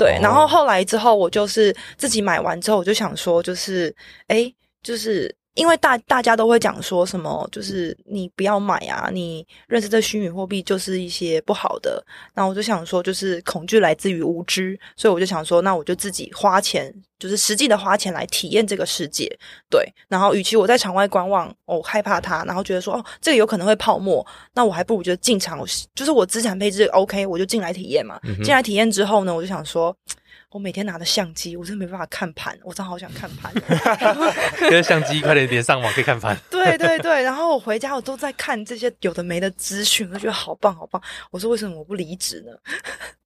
对，然后后来之后，我就是自己买完之后，我就想说，就是哎，就是。因为大大家都会讲说什么，就是你不要买啊，你认识这虚拟货币就是一些不好的。然后我就想说，就是恐惧来自于无知，所以我就想说，那我就自己花钱，就是实际的花钱来体验这个世界。对，然后与其我在场外观望，我害怕它，然后觉得说哦，这个有可能会泡沫，那我还不如就进场，就是我资产配置 OK，我就进来体验嘛。嗯、进来体验之后呢，我就想说。我每天拿着相机，我真的没办法看盘，我真的好想看盘。因为相机快点连上网可以看盘。对对对，然后我回家我都在看这些有的没的资讯，我觉得好棒好棒。我说为什么我不离职呢？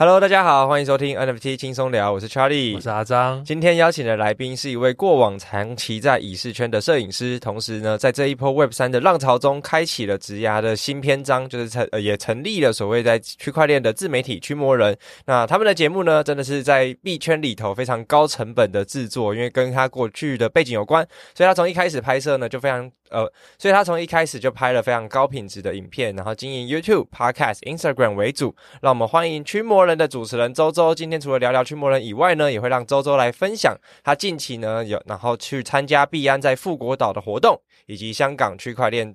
Hello，大家好，欢迎收听 NFT 轻松聊，我是 Charlie，我是阿张。今天邀请的来宾是一位过往长期在影视圈的摄影师，同时呢，在这一波 Web 三的浪潮中，开启了职涯的新篇章，就是成呃也成立了所谓在区块链的自媒体驱魔人。那他们的节目呢，真的是在币圈里头非常高成本的制作，因为跟他过去的背景有关，所以他从一开始拍摄呢就非常。呃，所以他从一开始就拍了非常高品质的影片，然后经营 YouTube、Podcast、Instagram 为主。让我们欢迎驱魔人的主持人周周。今天除了聊聊驱魔人以外呢，也会让周周来分享他近期呢有然后去参加币安在富国岛的活动，以及香港区块链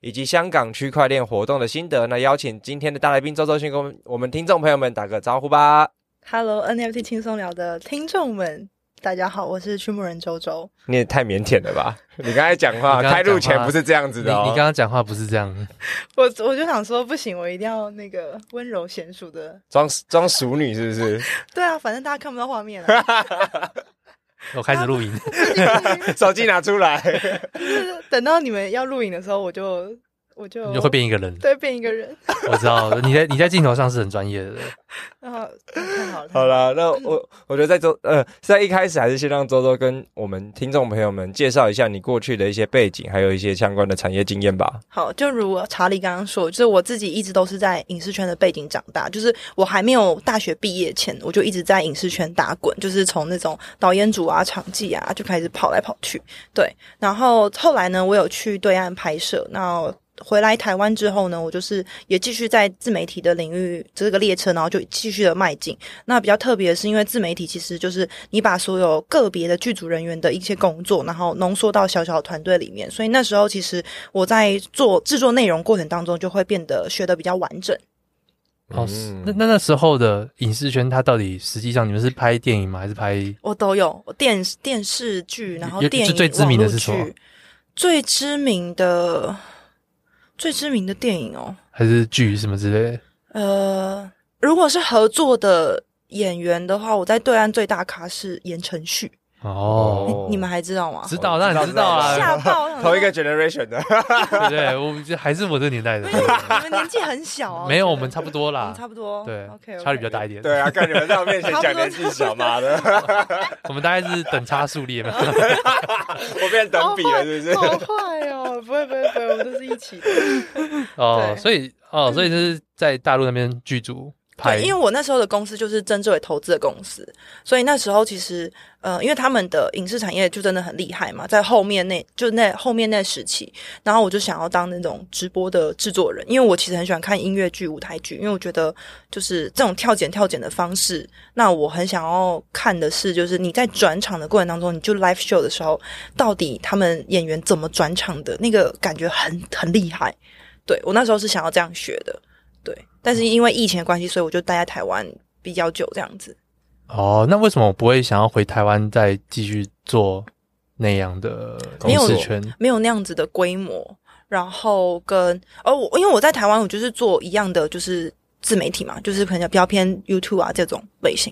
以及香港区块链活动的心得。那邀请今天的大来宾周周先跟我们听众朋友们打个招呼吧。Hello，NFT 轻松聊的听众们。大家好，我是驱魔人周周。你也太腼腆了吧！你刚才讲话，开录前不是这样子的哦。你刚刚讲话不是这样。我我就想说，不行，我一定要那个温柔娴熟的，装装熟女是不是？对啊，反正大家看不到画面了。我开始录影，手机拿出来。等到你们要录影的时候，我就。我就你就会变一个人，对，变一个人。我知道你在你在镜头上是很专业的。然后太好了，好了，那我 我觉得在周呃在一开始还是先让周周跟我们听众朋友们介绍一下你过去的一些背景，还有一些相关的产业经验吧。好，就如查理刚刚说，就是我自己一直都是在影视圈的背景长大，就是我还没有大学毕业前，我就一直在影视圈打滚，就是从那种导演组啊、场记啊就开始跑来跑去。对，然后后来呢，我有去对岸拍摄，那。回来台湾之后呢，我就是也继续在自媒体的领域这个列车，然后就继续的迈进。那比较特别的是，因为自媒体其实就是你把所有个别的剧组人员的一些工作，然后浓缩到小小的团队里面，所以那时候其实我在做制作内容过程当中，就会变得学的比较完整。哦，那那那时候的影视圈，它到底实际上你们是拍电影吗？还是拍？我都有电电视剧，然后电影最知名的是什么？最知名的。最知名的电影哦，还是剧什么之类的？呃，如果是合作的演员的话，我在对岸最大咖是言承旭。哦，你们还知道吗？知道，当然知道啊。吓爆，同一个 generation 的，对对，我们还是我这个年代的。你们年纪很小啊。没有，我们差不多啦。差不多。对，OK，差距比较大一点。对啊，看你们在我面前讲年纪小妈的。我们大概是等差数列嘛。我变等比了，是不是？好坏哦，不会不会不会，我们都是一起的。哦，所以哦，所以就是在大陆那边剧组。对，因为我那时候的公司就是曾志伟投资的公司，所以那时候其实，呃，因为他们的影视产业就真的很厉害嘛，在后面那就那后面那时期，然后我就想要当那种直播的制作人，因为我其实很喜欢看音乐剧、舞台剧，因为我觉得就是这种跳剪跳剪的方式，那我很想要看的是，就是你在转场的过程当中，你就 live show 的时候，到底他们演员怎么转场的，那个感觉很很厉害。对，我那时候是想要这样学的。对，但是因为疫情的关系，所以我就待在台湾比较久，这样子。哦，那为什么我不会想要回台湾再继续做那样的公司圈？没有，没有那样子的规模，然后跟哦，我因为我在台湾，我就是做一样的，就是自媒体嘛，就是可能比较偏 YouTube 啊这种类型。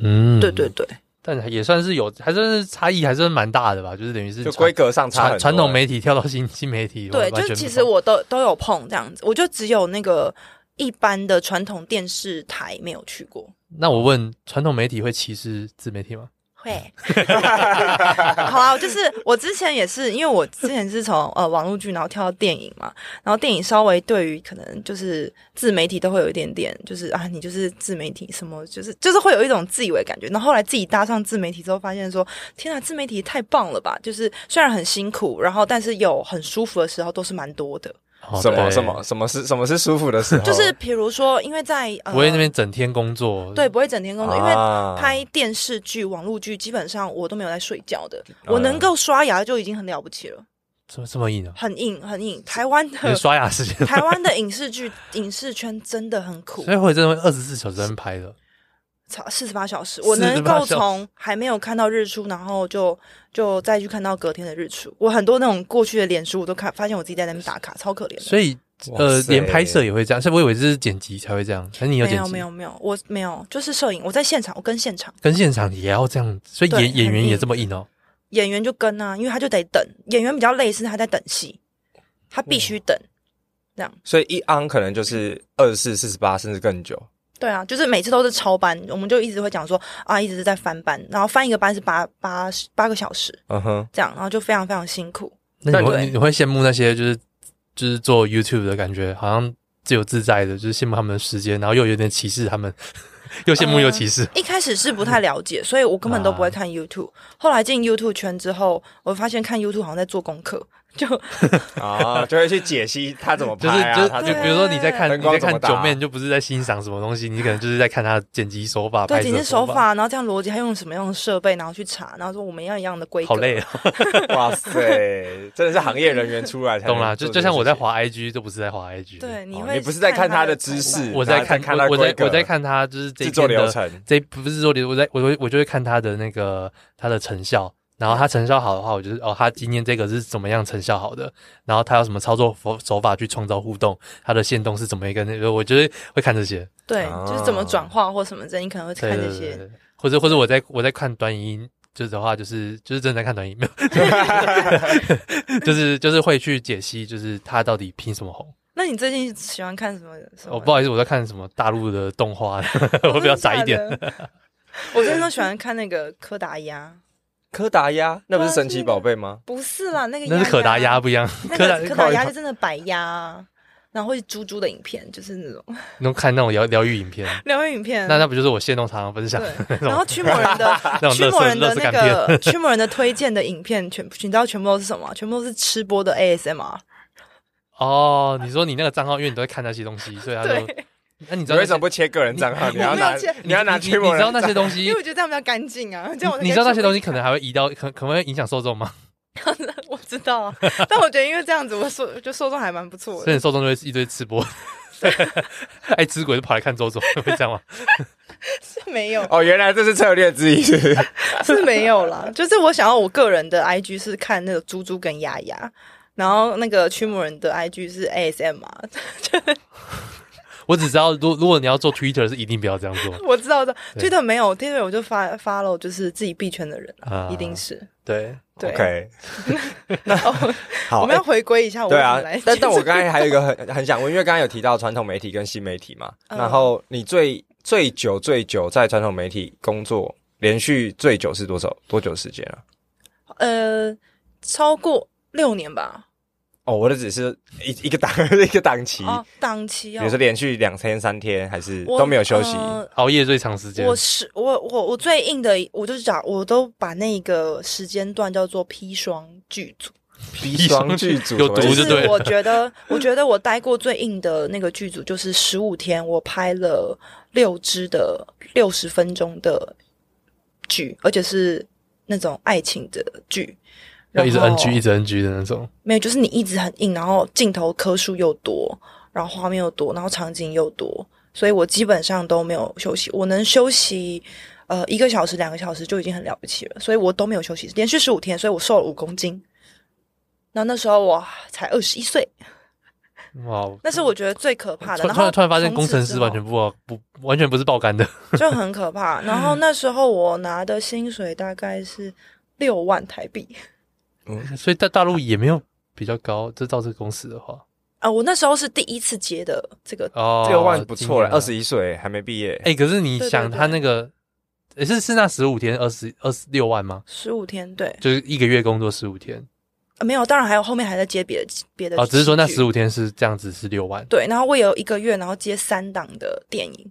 嗯，对对对，但也算是有，还算是差异，还是蛮大的吧。就是等于是就规格上差，传统媒体跳到新新媒体，对，就其实我都都有碰这样子，我就只有那个。一般的传统电视台没有去过。那我问，传统媒体会歧视自媒体吗？会。好啊，就是我之前也是，因为我之前是从呃网络剧，然后跳到电影嘛，然后电影稍微对于可能就是自媒体都会有一点点，就是啊，你就是自媒体什么，就是就是会有一种自以为感觉。然后后来自己搭上自媒体之后，发现说，天啊，自媒体太棒了吧！就是虽然很辛苦，然后但是有很舒服的时候，都是蛮多的。什么什么什么是什么是舒服的时候？就是比如说，因为在呃，不会那边整天工作，对，不会整天工作，因为拍电视剧、网络剧，基本上我都没有在睡觉的。我能够刷牙就已经很了不起了。怎么这么硬啊？很硬，很硬。台湾的刷牙时间，台湾的影视剧、影视圈真的很苦，所以会真的会二十四小时在拍的。超四十八小时，我能够从还没有看到日出，然后就就再去看到隔天的日出。我很多那种过去的脸书，我都看发现我自己在那边打卡，超可怜。所以呃，连拍摄也会这样，所以我以为这是剪辑才会这样，可是你有剪辑？没有没有没有，我没有，就是摄影，我在现场，我跟现场，跟现场也要这样，所以演演员也这么硬哦。演员就跟啊，因为他就得等，演员比较累，是他在等戏，他必须等，这样。所以一安可能就是二十四、四十八，甚至更久。对啊，就是每次都是超班，我们就一直会讲说啊，一直是在翻班，然后翻一个班是八八八个小时，嗯哼，这样，然后就非常非常辛苦。那你会你会羡慕那些就是就是做 YouTube 的感觉，好像自由自在的，就是羡慕他们的时间，然后又有点歧视他们，又羡慕又歧视。呃，一开始是不太了解，所以我根本都不会看 YouTube。后来进 YouTube 圈之后，我发现看 YouTube 好像在做功课。就啊，就会去解析他怎么拍啊，就是就就比如说你在看你在看九面，就不是在欣赏什么东西，你可能就是在看他的剪辑手法，对，剪辑手法，然后这样逻辑，他用什么样的设备，然后去查，然后说我们要一样的规格。好累啊！哇塞，真的是行业人员出来才懂啦。就就像我在滑 IG，都不是在滑 IG，对，你会你不是在看他的知识，我在看看我在我在看他就是制作流程，这不是说流，我在我我就会看他的那个他的成效。然后他成效好的话，我就是哦，他今天这个是怎么样成效好的？然后他有什么操作手法去创造互动？他的线动是怎么一个那个？我觉得会看这些，对，就是怎么转化或什么的，你可能会看这些，对对对对，或者或者我在我在看短影音，就是的话，就是就是真的在看短影音，就是就是会去解析，就是他到底凭什么红？那你最近喜欢看什么？哦，不好意思，我在看什么大陆的动画，我比较宅一点。我最近都喜欢看那个柯达鸭。柯达鸭那不是神奇宝贝吗？不是啦，那个那是可达鸭不一样。柯达柯达鸭就真的白鸭，然后会猪猪的影片，就是那种。你看那种疗疗愈影片，疗愈影片。那那不就是我现动常常分享？然后驱魔人的 驱魔人的那个驱魔人的推荐的影片，全你知道全部都是什么？全部都是吃播的 ASMR。哦，你说你那个账号，因为你都会看那些东西，所以他就。那你知道为什么不切个人账号？你要拿你要拿驱魔人？你知道那些东西？因为我觉得这样比较干净啊。这样你知道那些东西可能还会移到，可可能会影响受众吗？我知道啊，但我觉得因为这样子，我受就受众还蛮不错的。所以受众就会一堆吃播，爱吃鬼就跑来看周总，会这样吗？是没有哦，原来这是策略之一，是是没有啦。就是我想要我个人的 IG 是看那个猪猪跟丫丫，然后那个驱魔人的 IG 是 ASM 嘛。我只知道，如如果你要做 Twitter，是一定不要这样做。我知道的，Twitter 没有 Twitter，我就发 follow 就是自己币圈的人啊，一定是对对。OK，那 好，我们要回归一下。对啊，但但我刚才还有一个很很想问，因为刚刚有提到传统媒体跟新媒体嘛，然后你最最久最久在传统媒体工作，连续最久是多少多久时间啊？呃，超过六年吧。哦，我的只是一一个档 一个档期，档期啊，比如说连续两天三天，还是都没有休息，熬夜最长时间。我是我我我最硬的，我就是讲，我都把那个时间段叫做砒霜剧组。砒霜剧组有毒就对。我觉得，我觉得我待过最硬的那个剧组就是十五天，我拍了六支的六十分钟的剧，而且是那种爱情的剧。要一直 NG 一直 NG 的那种，没有，就是你一直很硬，然后镜头颗数又多，然后画面又多，然后场景又多，所以我基本上都没有休息。我能休息呃一个小时、两个小时就已经很了不起了，所以我都没有休息，连续十五天，所以我瘦了五公斤。那那时候我才二十一岁，哇！那是我觉得最可怕的。然后突然发现工程师完全不不完全不是爆肝的，就很可怕。然后那时候我拿的薪水大概是六万台币。嗯，所以在大陆也没有比较高，就到这个公司的话，啊，我那时候是第一次接的这个哦，六万不错了，二十一岁还没毕业，哎，可是你想他那个也是是那十五天二十二十六万吗？十五天，对，就是一个月工作十五天。没有，当然还有后面还在接别的别的。哦，只是说那十五天是这样子是六万。对，然后我也有一个月，然后接三档的电影，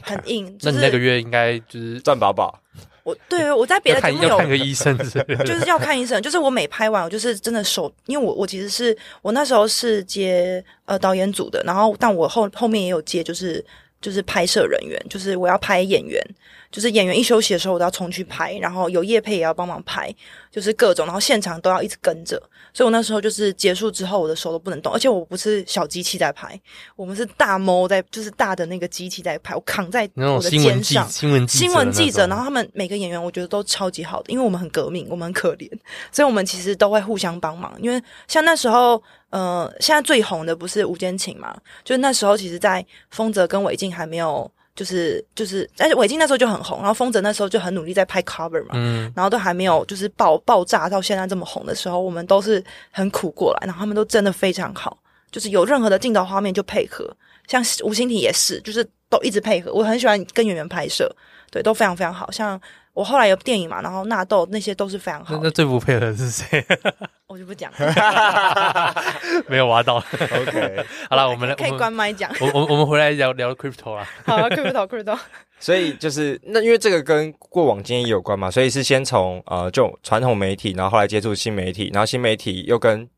很硬。就是、那你那个月应该就是赚饱饱。我对，我在别的地方有要看个医生，就是要看医生。就是我每拍完，我就是真的手，因为我我其实是我那时候是接呃导演组的，然后但我后后面也有接，就是就是拍摄人员，就是我要拍演员。就是演员一休息的时候，我都要冲去拍，然后有叶配也要帮忙拍，就是各种，然后现场都要一直跟着。所以我那时候就是结束之后，我的手都不能动，而且我不是小机器在拍，我们是大猫在，就是大的那个机器在拍，我扛在我的肩上。新闻记者，新闻记者，然后他们每个演员我觉得都超级好的，因为我们很革命，我们很可怜，所以我们其实都会互相帮忙。因为像那时候，呃，现在最红的不是吴坚情嘛？就是那时候，其实，在丰泽跟韦静还没有。就是就是，但是韦静那时候就很红，然后丰泽那时候就很努力在拍 cover 嘛，嗯，然后都还没有就是爆爆炸到现在这么红的时候，我们都是很苦过来，然后他们都真的非常好，就是有任何的镜头画面就配合，像吴欣婷也是，就是都一直配合，我很喜欢跟演员拍摄，对，都非常非常好，像。我后来有电影嘛，然后纳豆那些都是非常好。那最不配合的是谁？我就不讲了。没有挖到。OK，好了，我们来可以关麦讲。我我我们回来聊聊 crypto 啊。好，crypto，crypto。所以就是那因为这个跟过往经验有关嘛，所以是先从呃就传统媒体，然后后来接触新媒体，然后新媒体又跟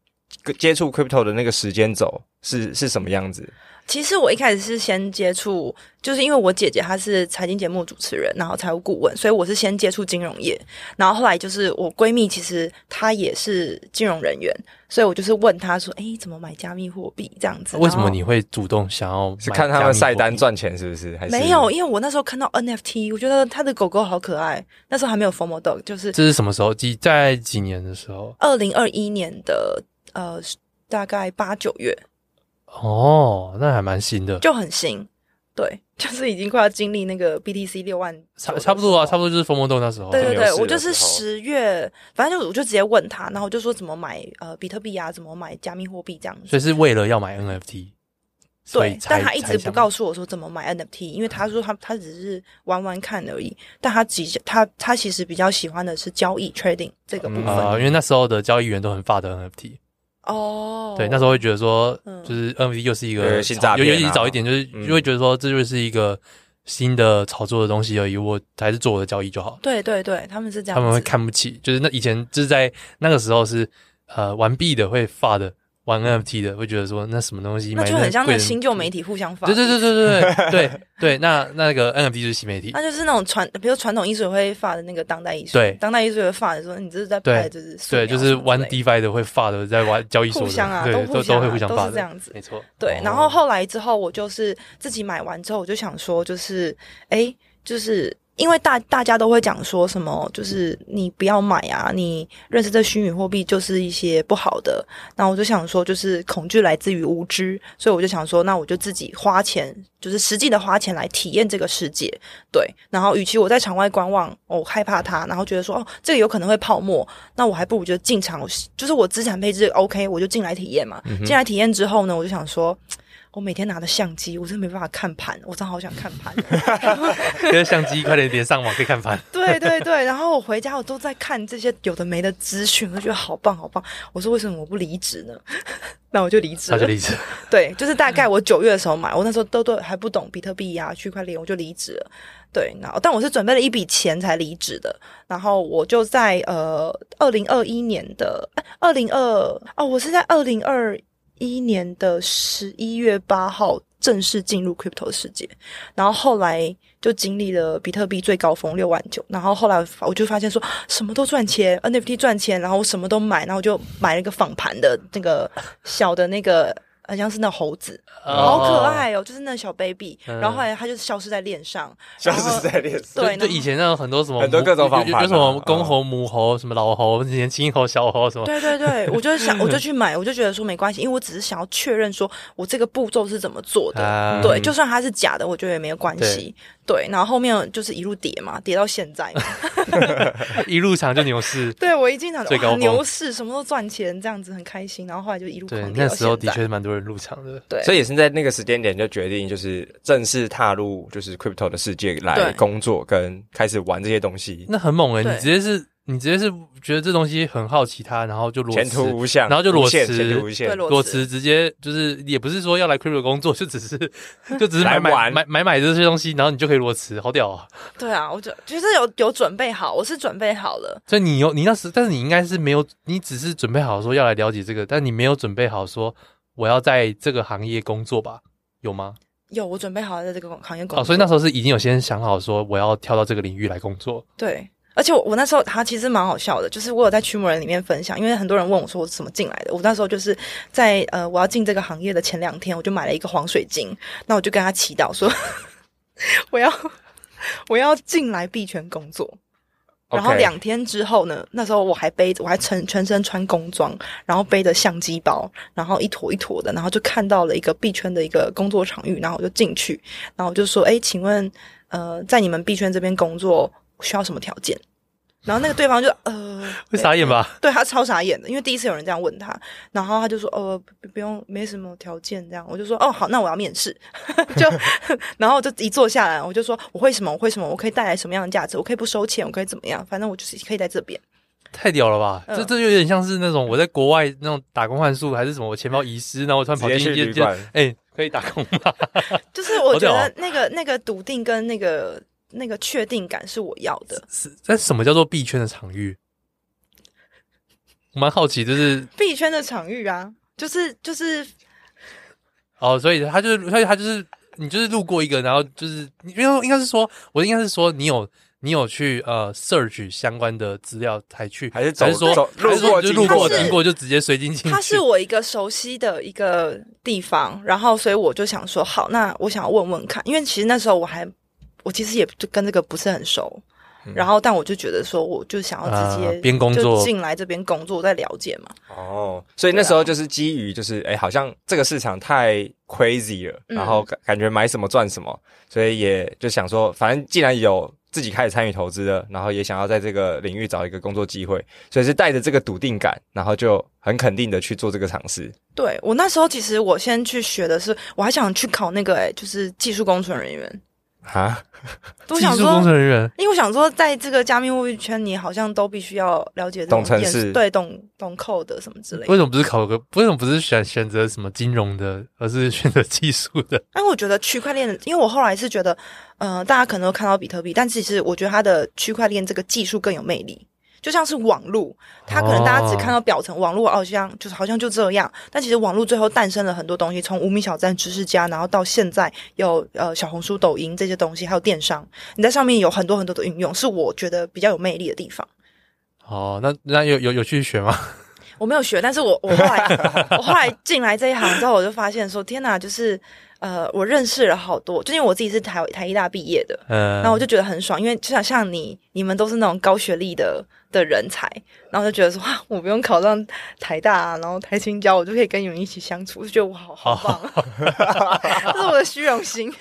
接触 crypto 的那个时间走是是什么样子？其实我一开始是先接触，就是因为我姐姐她是财经节目主持人，然后财务顾问，所以我是先接触金融业。然后后来就是我闺蜜，其实她也是金融人员，所以我就是问她说：“哎，怎么买加密货币这样子？”为什么你会主动想要是看他们晒单赚钱，是不是？还是没有，因为我那时候看到 NFT，我觉得他的狗狗好可爱。那时候还没有 FOMO Dog，就是这是什么时候？几在几年的时候？二零二一年的呃，大概八九月。哦，那还蛮新的，就很新，对，就是已经快要经历那个 BTC 六万，差差不多啊，差不多就是 FOMO 豆那时候。对对对，我就是十月，反正就我就直接问他，然后我就说怎么买呃比特币啊，怎么买加密货币这样子。所以是为了要买 NFT，对，但他一直不告诉我说怎么买 NFT，因为他说他他只是玩玩看而已，但他其实他他其实比较喜欢的是交易 trading 这个部分，啊、呃，因为那时候的交易员都很发的 NFT。哦，oh, 对，那时候会觉得说，就是 NFT 又是一个新诈骗，尤其早一点，就是就会觉得说，这就是一个新的炒作的东西而已，我还是做我的交易就好。对对对，他们是这样，他们会看不起，就是那以前就是在那个时候是呃玩币的会发的。玩 NFT 的会觉得说，那什么东西？那就很像那新旧媒体互相发。对对对对 对对对。那那个 NFT 就是新媒体。那就是那种传，比如传统艺术会发的那个当代艺术。对。当代艺术会发的说，你这是在拍，这是。对，就是玩 DeFi 的会发的，在玩交易所的。互相啊，都都会互相发的，是这样子。没错。对，然后后来之后，我就是自己买完之后，我就想说，就是哎，就是。因为大大家都会讲说什么，就是你不要买啊，你认识这虚拟货币就是一些不好的。那我就想说，就是恐惧来自于无知，所以我就想说，那我就自己花钱，就是实际的花钱来体验这个世界。对，然后与其我在场外观望，我害怕它，然后觉得说哦，这个有可能会泡沫，那我还不如就进场，就是我资产配置 OK，我就进来体验嘛。进来体验之后呢，我就想说。我每天拿着相机，我真的没办法看盘，我真的好想看盘。因 为相机快点连上网可以看盘。对对对，然后我回家我都在看这些有的没的资讯，我觉得好棒好棒。我说为什么我不离职呢？那我就离职。那就离职。对，就是大概我九月的时候买，我那时候都都还不懂比特币呀、啊、区块链，我就离职了。对，然后但我是准备了一笔钱才离职的。然后我就在呃二零二一年的二零二哦，我是在二零二。一年的十一月八号正式进入 crypto 世界，然后后来就经历了比特币最高峰六万九，然后后来我就发现说什么都赚钱，NFT 赚钱，然后我什么都买，然后我就买了一个仿盘的那个小的那个。好像是那猴子，好可爱哦，就是那小 baby。然后后来他就消失在链上，消失在链上。对，就以前那种很多什么很多各种方法，有什么公猴、母猴，什么老猴、年轻猴、小猴什么。对对对，我就想，我就去买，我就觉得说没关系，因为我只是想要确认说我这个步骤是怎么做的。对，就算它是假的，我觉得也没有关系。对，然后后面就是一路跌嘛，跌到现在嘛，一入场就牛市。对，我一进场最高牛市，什么都赚钱，这样子很开心。然后后来就一路对狂，跌那时候的确是蛮多人入场的。对，所以也是在那个时间点就决定，就是正式踏入就是 crypto 的世界来工作，跟开始玩这些东西，那很猛诶、欸、你直接是，你直接是觉得这东西很好奇它，然后就裸辞前途无限，然后就裸辞无限前途无限对，裸裸辞直接就是也不是说要来 crypto 工作，就只是就只是买买买买买这些东西，然后你就可以裸辞，好屌啊！对啊，我就就是有有准备好，我是准备好了。所以你有你那时，但是你应该是没有，你只是准备好说要来了解这个，但你没有准备好说我要在这个行业工作吧？有吗？有，我准备好了在这个行业工作。哦，所以那时候是已经有先想好说我要跳到这个领域来工作。对，而且我我那时候他其实蛮好笑的，就是我有在驱魔人里面分享，因为很多人问我说我怎么进来的。我那时候就是在呃我要进这个行业的前两天，我就买了一个黄水晶，那我就跟他祈祷说 我要我要进来币圈工作。然后两天之后呢，那时候我还背着，我还全全身穿工装，然后背着相机包，然后一坨一坨的，然后就看到了一个币圈的一个工作场域，然后我就进去，然后我就说：“哎，请问，呃，在你们币圈这边工作需要什么条件？” 然后那个对方就呃，会傻眼吧？对，他超傻眼的，因为第一次有人这样问他，然后他就说：“呃，不不用，没什么条件。”这样，我就说：“哦，好，那我要面试。”就，然后就一坐下来，我就说：“我会什么？我会什么？我可以带来什么样的价值？我可以不收钱？我可以怎么样？反正我就是可以在这边。”太屌了吧！嗯这这有点像是那种我在国外那种打工换宿，还是什么？我钱包遗失，然后我突然跑进去一间，旅馆哎，可以打工吗？就是我觉得那个那个笃定跟那个那个确定感是我要的。是，但什么叫做币圈的场域？我蛮好奇，就是币圈的场域啊，就是就是哦，所以他就是，所以他就是你就是路过一个，然后就是因为应该是说，我应该是说你有你有去呃 search 相关的资料才去，还是走还是说走还是说就路过经过就直接随进进去？它是我一个熟悉的一个地方，然后所以我就想说，好，那我想要问问看，因为其实那时候我还我其实也就跟这个不是很熟。然后，但我就觉得说，我就想要直接啊边工作进来这边工作，再了解嘛。哦，所以那时候就是基于就是哎、欸，好像这个市场太 crazy 了，嗯然后感感觉买什么赚什么，所以也就想说，反正既然有自己开始参与投资了，然后也想要在这个领域找一个工作机会，所以是带着这个笃定感，然后就很肯定的去做这个尝试。对，我那时候其实我先去学的是，我还想去考那个哎、欸，就是技术工程人员。哈，都想技术工程说，人员，因为我想说，在这个加密货币圈，你好像都必须要了解这种懂程式对，懂懂 code 什么之类的。为什么不是考个？为什么不是选选择什么金融的，而是选择技术的？但我觉得区块链，因为我后来是觉得，呃，大家可能都看到比特币，但其实我觉得它的区块链这个技术更有魅力。就像是网络，它可能大家只看到表层，网络好像就是好像就这样，但其实网络最后诞生了很多东西，从无名小站、知识家，然后到现在有呃小红书、抖音这些东西，还有电商，你在上面有很多很多的运用，是我觉得比较有魅力的地方。哦，那那有有有去学吗？我没有学，但是我我后来 我后来进来这一行之后，我就发现说，天哪，就是呃，我认识了好多，就因为我自己是台台艺大毕业的，嗯，然后我就觉得很爽，因为就像像你，你们都是那种高学历的的人才，然后就觉得说哇，我不用考上台大啊，然后台青交，我就可以跟你们一起相处，我就觉得我好好棒，啊，这是我的虚荣心，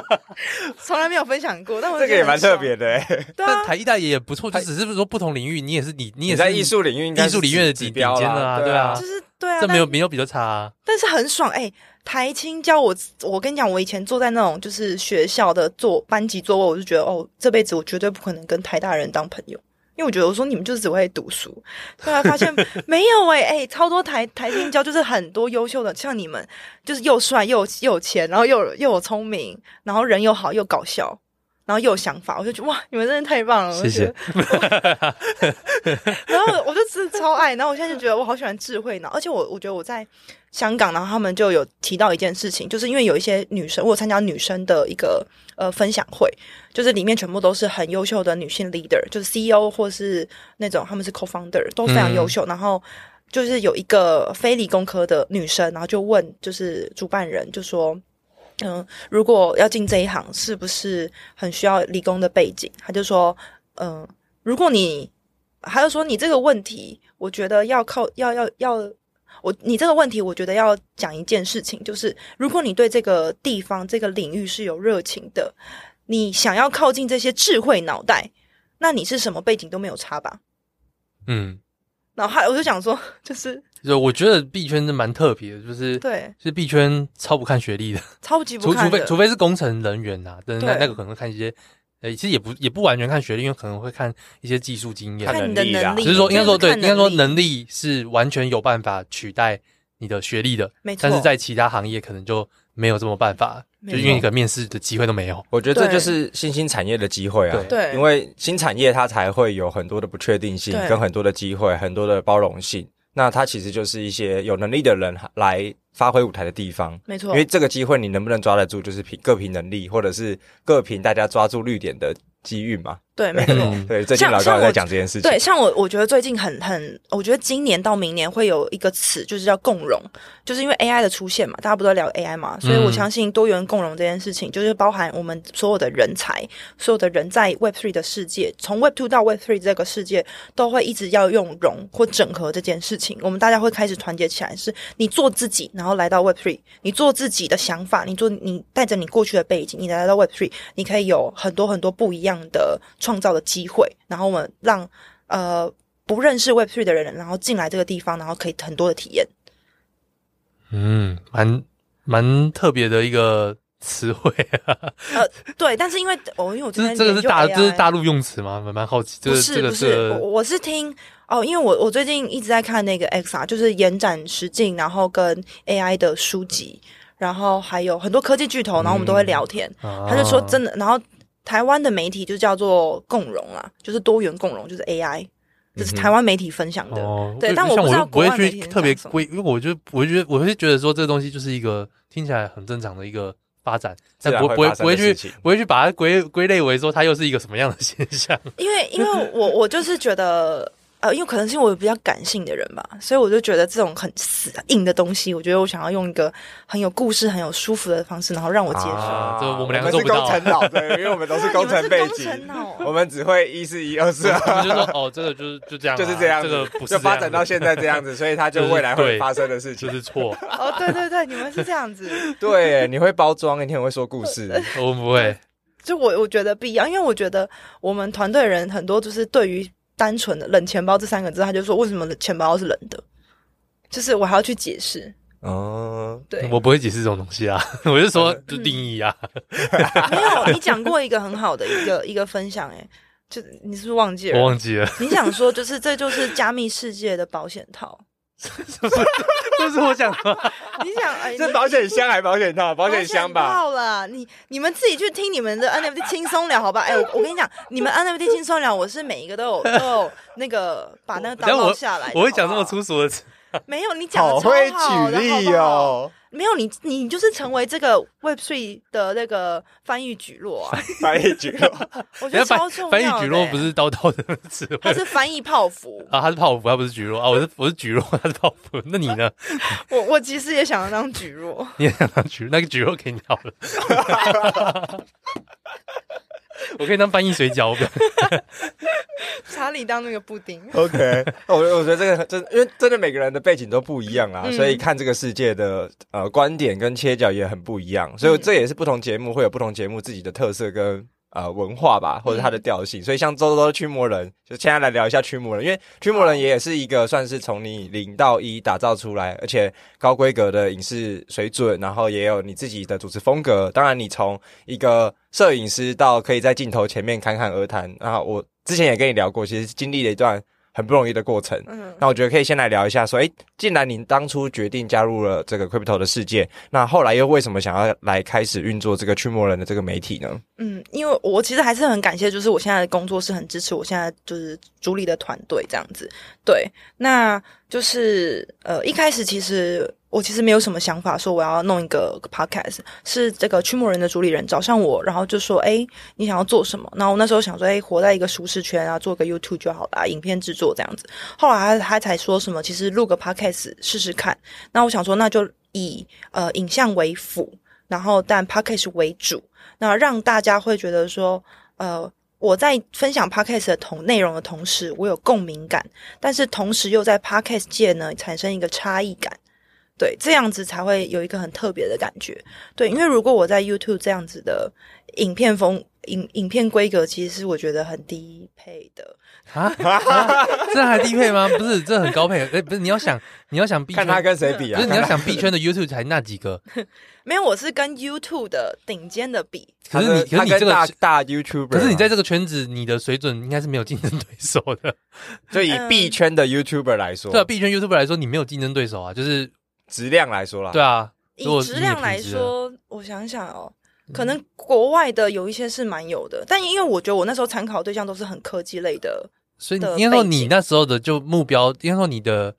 从来没有分享过，但我这个也蛮特别的哎。对啊但，台艺大也不错，就只是说不同领域，你也是你你也是在艺术领域艺术领域的指顶顶尖的对啊就，是对啊，这没有没有比较差啊。但是很爽哎、欸！台青交我，我跟你讲，我以前坐在那种就是学校的座班级座位，我就觉得哦，这辈子我绝对不可能跟台大人当朋友，因为我觉得我说你们就是只会读书，后来发现 没有哎、欸、哎、欸，超多台台青交就是很多优秀的，像你们就是又帅又又有钱，然后又又有聪明，然后人又好又搞笑，然后又有想法，我就觉得哇，你们真的太棒了，谢谢。然后我就真的超爱，然后我现在就觉得我好喜欢智慧脑，而且我我觉得我在香港，然后他们就有提到一件事情，就是因为有一些女生，我有参加女生的一个呃分享会，就是里面全部都是很优秀的女性 leader，就是 CEO 或是那种他们是 co-founder 都非常优秀，嗯、然后就是有一个非理工科的女生，然后就问就是主办人就说，嗯、呃，如果要进这一行，是不是很需要理工的背景？他就说，嗯、呃，如果你他就说你这个问题，我觉得要靠要要要。我你这个问题，我觉得要讲一件事情，就是如果你对这个地方、这个领域是有热情的，你想要靠近这些智慧脑袋，那你是什么背景都没有差吧？嗯，然后还我就想说，就是，就我觉得币圈是蛮特别的，就是对，是币圈超不看学历的，超级不看除除非除非是工程人员呐、啊，但是那对那个可能看一些。诶，其实也不也不完全看学历，因为可能会看一些技术经验、看你的能力啊。只是说，应该说对，应该说能力力是完全有办法取代你的学历的。没错。但是在其他行业可能就没有这么办法，就因为你可能面试的机会都没有。我觉得这就是新兴产业的机会啊。对，因为新产业它才会有很多的不确定性，跟很多的机会，很多的包容性。那它其实就是一些有能力的人来发挥舞台的地方，没错。因为这个机会你能不能抓得住，就是凭各凭能力，或者是各凭大家抓住绿点的机遇嘛。对，没错。对，最近老高在讲这件事情。对，像我，我觉得最近很很，我觉得今年到明年会有一个词，就是叫共融，就是因为 AI 的出现嘛，大家不都聊 AI 嘛，所以我相信多元共融这件事情，就是包含我们所有的人才，所有的人在 Web Three 的世界，从 Web Two 到 Web Three 这个世界，都会一直要用融或整合这件事情。我们大家会开始团结起来，是你做自己，然后来到 Web Three，你做自己的想法，你做你带着你过去的背景，你来到 Web Three，你可以有很多很多不一样的创造的机会。然后我们让呃不认识 Web Three 的人，然后进来这个地方，然后可以很多的体验。嗯，蛮蛮特别的一个词汇啊。呃，对，但是因为、哦、因为我这这个是大这是大陆用词吗？蛮蛮好奇。不是、这个、不是，我我是听哦，因为我我最近一直在看那个 XR，就是延展实境，然后跟 AI 的书籍，然后还有很多科技巨头，然后我们都会聊天。嗯、他就说真的，然后。台湾的媒体就叫做共融啦，就是多元共融，就是 AI，这是台湾媒体分享的。哦、对，但我不知道国外媒体特别归，因为我就我就觉得我会觉得说这个东西就是一个听起来很正常的一个发展，但不不会不会去不会去把它归归类为说它又是一个什么样的现象。因为因为我我就是觉得。呃，因为可能是因为我比较感性的人吧，所以我就觉得这种很死硬的东西，我觉得我想要用一个很有故事、很有舒服的方式，然后让我接受。啊，这我们两个都是工程 脑，对，因为我们都是工程背景，我们只会一是一，二是二。我们就说哦，这个就是就这样，就是这样，这个不是就发展到现在这样子，所以它就未来会发生的事情就是错。哦，对对对，你们是这样子。对，你会包装，你很会说故事，我不会。就我我觉得必要，因为我觉得我们团队人很多就是对于。单纯的冷钱包这三个字，他就说为什么钱包是冷的？就是我还要去解释哦。对，我不会解释这种东西啊，我就说就定义啊。没有，你讲过一个很好的一个一个分享，哎，就你是不是忘记了？我忘记了。你想说就是这就是加密世界的保险套。这是我想说。你想，哎，这保险箱还是保险套？保险箱吧。好了，你你们自己去听你们的 NFT 轻松聊，好吧？哎，我我跟你讲，你们 NFT 轻松聊，我是每一个都有都有那个把那个打包下来。我会讲这么粗俗的词。没有，你讲的超好，好会举例哦。没有你，你就是成为这个 Web Three 的那个翻译举落啊！翻译举落，我觉得超重要的。翻译举落不是刀刀的词汇，它是翻译泡芙啊，它是泡芙，它不是举落啊。我是我是举落，它是泡芙。那你呢？我我其实也想要当举落，你也想当蒟蒻？那个举落给你好了。我可以当翻译水饺，查理当那个布丁。OK，我我觉得这个真，因为真的每个人的背景都不一样啊，嗯、所以看这个世界的呃观点跟切角也很不一样，所以这也是不同节目会有不同节目自己的特色跟。呃，文化吧，或者它的调性，嗯、所以像周周的驱魔人，就现在来聊一下驱魔人，因为驱魔人也是一个算是从你零到一打造出来，而且高规格的影视水准，然后也有你自己的主持风格。当然，你从一个摄影师到可以在镜头前面侃侃而谈，然后我之前也跟你聊过，其实经历了一段。很不容易的过程，嗯，那我觉得可以先来聊一下，说，哎，既然您当初决定加入了这个 Crypto 的世界，那后来又为什么想要来开始运作这个驱魔人的这个媒体呢？嗯，因为我其实还是很感谢，就是我现在的工作是很支持我现在就是主理的团队这样子，对，那就是呃一开始其实。我其实没有什么想法，说我要弄一个 podcast，是这个驱魔人的主理人找上我，然后就说：“哎，你想要做什么？”然后我那时候想说：“哎，活在一个舒适圈啊，做个 YouTube 就好了，影片制作这样子。”后来他他才说什么，其实录个 podcast 试试看。那我想说，那就以呃影像为辅，然后但 podcast 为主，那让大家会觉得说，呃，我在分享 podcast 的同内容的同时，我有共鸣感，但是同时又在 podcast 界呢产生一个差异感。对，这样子才会有一个很特别的感觉。对，因为如果我在 YouTube 这样子的影片风影影片规格，其实是我觉得很低配的。啊，这还低配吗？不是，这很高配。哎，不是，你要想，你要想币圈，看他跟谁比啊？不是，你要想币圈的 YouTube 才那几个。没有，我是跟 YouTube 的顶尖的比。可是你，可是你这个大大 YouTuber，可是你在这个圈子，你的水准应该是没有竞争对手的。就以币圈的 YouTuber 来说，对啊，币圈 YouTuber 来说，你没有竞争对手啊，就是质量来说啦。对啊，以质量来说，我想想哦，可能国外的有一些是蛮有的，但因为我觉得我那时候参考对象都是很科技类的。所以你应该说你那时候的就目标，应该说你的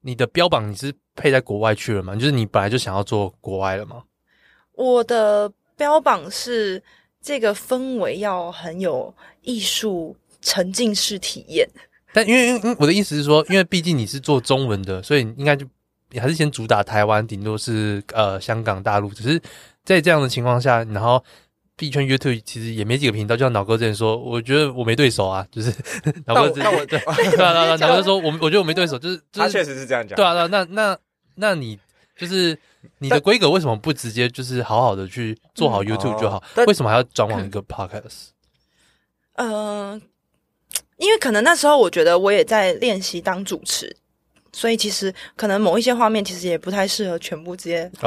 你的标榜你是配在国外去了嘛？就是你本来就想要做国外了吗？我的标榜是这个氛围要很有艺术沉浸式体验。但因为因为我的意思是说，因为毕竟你是做中文的，所以应该就你还是先主打台湾，顶多是呃香港、大陆。只是在这样的情况下，然后。币圈 YouTube 其实也没几个频道，就像脑哥之前说，我觉得我没对手啊，就是 脑哥之前，对对对啊，脑哥说我我觉得我没对手，就是、就是、他确实是这样讲，对啊，那那那你就是你的规格为什么不直接就是好好的去做好 YouTube 就好？嗯哦、为什么还要转往一个 Podcast？嗯、呃，因为可能那时候我觉得我也在练习当主持，所以其实可能某一些画面其实也不太适合全部直接露出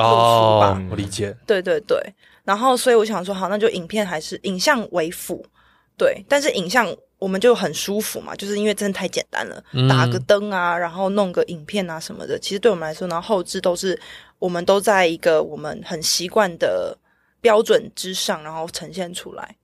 吧。哦、我理解，对对对。然后，所以我想说，好，那就影片还是影像为辅，对。但是影像我们就很舒服嘛，就是因为真的太简单了，嗯、打个灯啊，然后弄个影片啊什么的。其实对我们来说，然后后制都是我们都在一个我们很习惯的标准之上，然后呈现出来，对。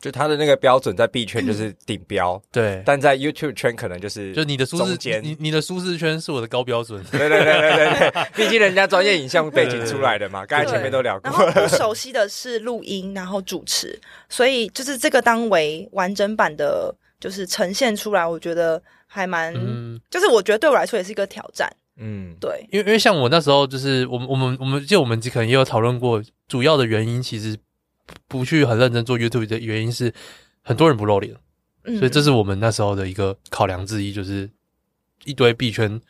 就他的那个标准在币圈就是顶标，对，但在 YouTube 圈可能就是就你的舒适，间你你的舒适圈是我的高标准，对对对对对对，毕竟人家专业影像背景出来的嘛，刚才前面都聊过。然后不熟悉的是录音，然后主持，所以就是这个当为完整版的，就是呈现出来，我觉得还蛮，嗯、就是我觉得对我来说也是一个挑战，嗯，对，因为因为像我那时候就是我们我们我们就我们可能也有讨论过，主要的原因其实。不去很认真做 YouTube 的原因是，很多人不露脸，嗯、所以这是我们那时候的一个考量之一，就是一堆币圈，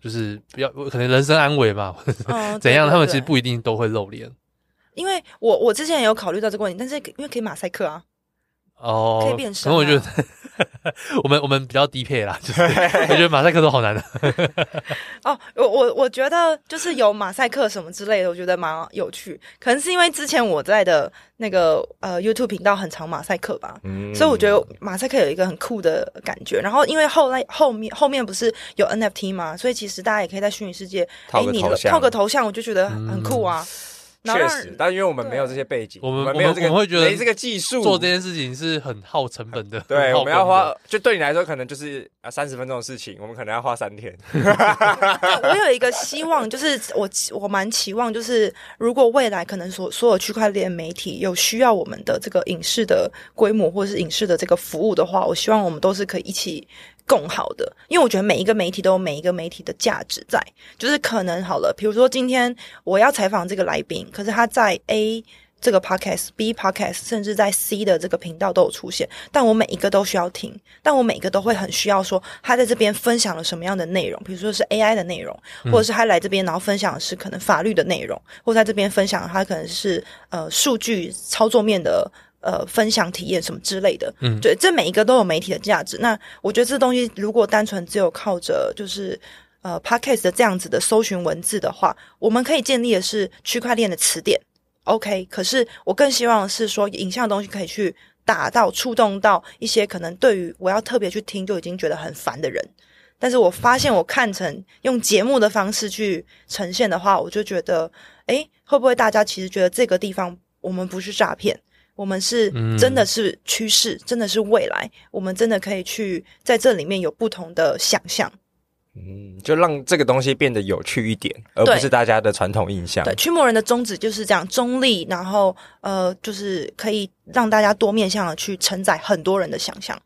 就是比较可能人身安危吧，哦、怎样，他们其实不一定都会露脸。因为我我之前也有考虑到这个问题，但是因为可以马赛克啊，哦，可以变身、啊，可我觉得。我们我们比较低配啦，就是我觉得马赛克都好难的。哦，我我我觉得就是有马赛克什么之类的，我觉得蛮有趣。可能是因为之前我在的那个呃 YouTube 频道很常马赛克吧，嗯、所以我觉得马赛克有一个很酷的感觉。然后因为后来后面后面不是有 NFT 嘛，所以其实大家也可以在虚拟世界哎，你，套个头像，我就觉得很酷啊。嗯确实，但因为我们没有这些背景，我们我们没有这个，我们会觉得没这个技术做这件事情是很耗成本的。对，我们要花，就对你来说可能就是啊三十分钟的事情，我们可能要花三天。我有一个希望，就是我我蛮期望，就是如果未来可能所所有区块链媒体有需要我们的这个影视的规模或者是影视的这个服务的话，我希望我们都是可以一起。更好的，因为我觉得每一个媒体都有每一个媒体的价值在，就是可能好了，比如说今天我要采访这个来宾，可是他在 A 这个 podcast、B podcast，甚至在 C 的这个频道都有出现，但我每一个都需要听，但我每一个都会很需要说他在这边分享了什么样的内容，比如说是 AI 的内容，或者是他来这边然后分享的是可能法律的内容，或者在这边分享他可能是呃数据操作面的。呃，分享体验什么之类的，嗯，对，这每一个都有媒体的价值。那我觉得这东西如果单纯只有靠着就是呃，Podcast 的这样子的搜寻文字的话，我们可以建立的是区块链的词典，OK。可是我更希望的是说，影像的东西可以去打到、触动到一些可能对于我要特别去听就已经觉得很烦的人。但是我发现我看成用节目的方式去呈现的话，我就觉得，诶，会不会大家其实觉得这个地方我们不是诈骗？我们是真的是趋势，嗯、真的是未来。我们真的可以去在这里面有不同的想象，嗯，就让这个东西变得有趣一点，而不是大家的传统印象。对，驱魔人的宗旨就是这样，中立，然后呃，就是可以让大家多面向的去承载很多人的想象。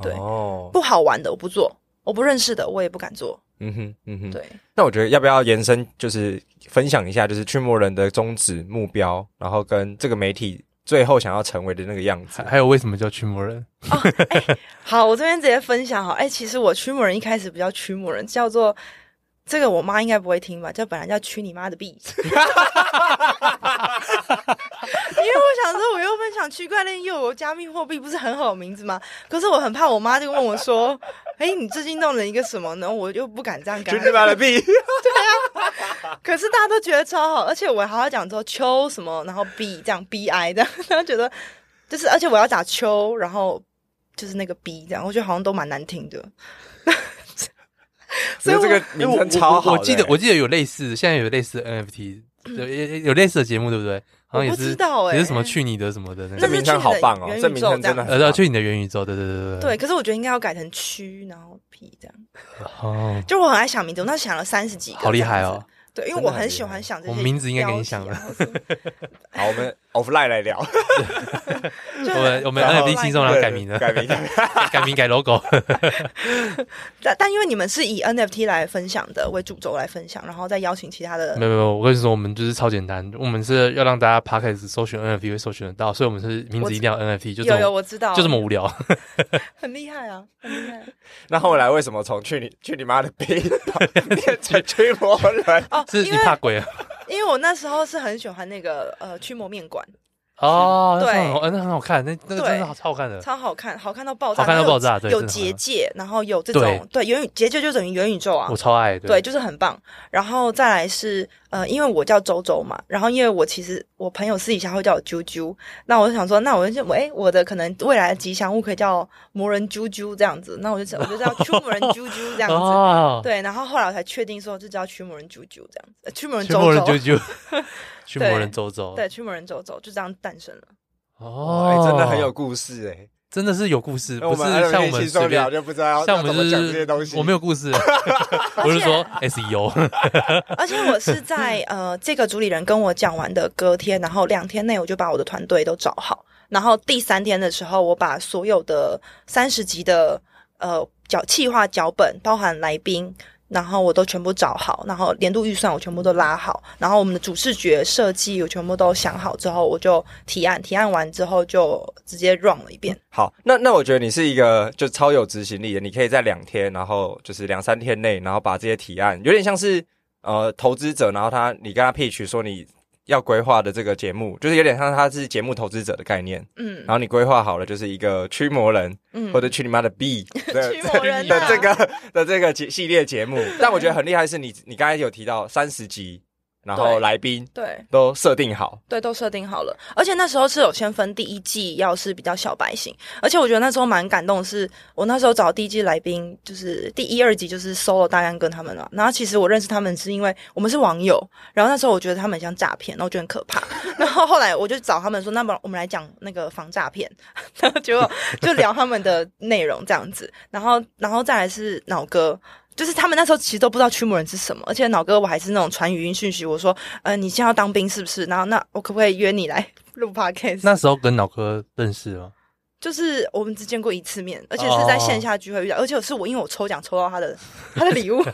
对，哦，不好玩的我不做，我不认识的我也不敢做。嗯哼，嗯哼，对。那我觉得要不要延伸，就是分享一下，就是驱魔人的宗旨目标，然后跟这个媒体。最后想要成为的那个样子，还有为什么叫驱魔人？哦欸、好，我这边直接分享哈。哎、欸，其实我驱魔人一开始不叫驱魔人，叫做这个我妈应该不会听吧？这本来叫去你妈的币，因为我想说我又分享区块链又有加密货币，不是很好的名字吗？可是我很怕我妈就问我说：“哎，你最近弄了一个什么呢？”我又不敢这样讲。去你妈的币！对啊，可是大家都觉得超好，而且我还要讲说秋什么，然后 B 这样 B I 这样，然后觉得就是，而且我要打秋，然后就是那个 B 这样，我觉得好像都蛮难听的。所以这个名称超好，我记得我记得有类似，现在有类似 NFT，有有有类似的节目，对不对？好像也是，也是什么去你的什么的，这名称好棒哦，这名称真的，呃，去你的元宇宙，对对对对。对，可是我觉得应该要改成区，然后 P 这样。哦，就我很爱想名字，我那想了三十几个，好厉害哦。对，因为我很喜欢想这些。我名字应该给你想了。好，我们 offline 来聊。我们我们 NFT 新中要改名了，改名 改名改 logo。但但因为你们是以 NFT 来分享的为主轴来分享，然后再邀请其他的。没有没有，我跟你说，我们就是超简单，我们是要让大家 Podcast 搜寻 NFT 会搜寻得到，所以我们是名字一定要 NFT，就有有我知道，就这么无聊。很厉害啊，很厉害。那后来为什么从去你去你妈的币变成驱魔人？哦。是你怕鬼啊？因为我那时候是很喜欢那个呃驱魔面馆哦，对，那很好看，那那个真的超好看的，超好看，好看到爆炸，好看到爆炸，对，有结界，然后有这种对元宇结界就等于元宇宙啊，我超爱，对，就是很棒。然后再来是呃，因为我叫周周嘛，然后因为我其实我朋友私底下会叫我啾啾，那我就想说，那我就我哎，我的可能未来的吉祥物可以叫魔人啾啾这样子，那我就我就叫驱魔人啾啾这样子，对，然后后来我才确定说就叫驱魔人啾啾这样子，驱魔人周周。驱魔人走走，对，驱魔人走走就这样诞生了。哦，真的很有故事哎，真的是有故事，不是像我们随便就不知道像我们讲这些东西。我没有故事，我是说 SEO。而且我是在呃这个主理人跟我讲完的隔天，然后两天内我就把我的团队都找好，然后第三天的时候，我把所有的三十集的呃脚企划脚本，包含来宾。然后我都全部找好，然后年度预算我全部都拉好，然后我们的主视觉设计我全部都想好之后，我就提案，提案完之后就直接 run 了一遍。好，那那我觉得你是一个就超有执行力的，你可以在两天，然后就是两三天内，然后把这些提案，有点像是呃投资者，然后他你跟他 pitch 说你。要规划的这个节目，就是有点像他是节目投资者的概念，嗯，然后你规划好了，就是一个驱魔人，嗯，或者去你妈的 B 的驱魔人的这个的这个节系列节目，但我觉得很厉害是你，你刚才有提到三十集。然后来宾对。都设定好，对都设定好了，而且那时候是有先分第一季，要是比较小白型，而且我觉得那时候蛮感动的是，我那时候找第一季来宾，就是第一二集就是 solo 大干跟他们了，然后其实我认识他们是因为我们是网友，然后那时候我觉得他们像诈骗，然后我觉得很可怕，然后后来我就找他们说，那么我们来讲那个防诈骗，然后结果就聊他们的内容这样子，然后然后再来是脑哥。就是他们那时候其实都不知道驱魔人是什么，而且脑哥我还是那种传语音讯息，我说，呃，你现在要当兵是不是？然后那我可不可以约你来 录 podcast？那时候跟脑哥认识吗？就是我们只见过一次面，而且是在线下聚会遇到，而且是我因为我抽奖抽到他的 他的礼物，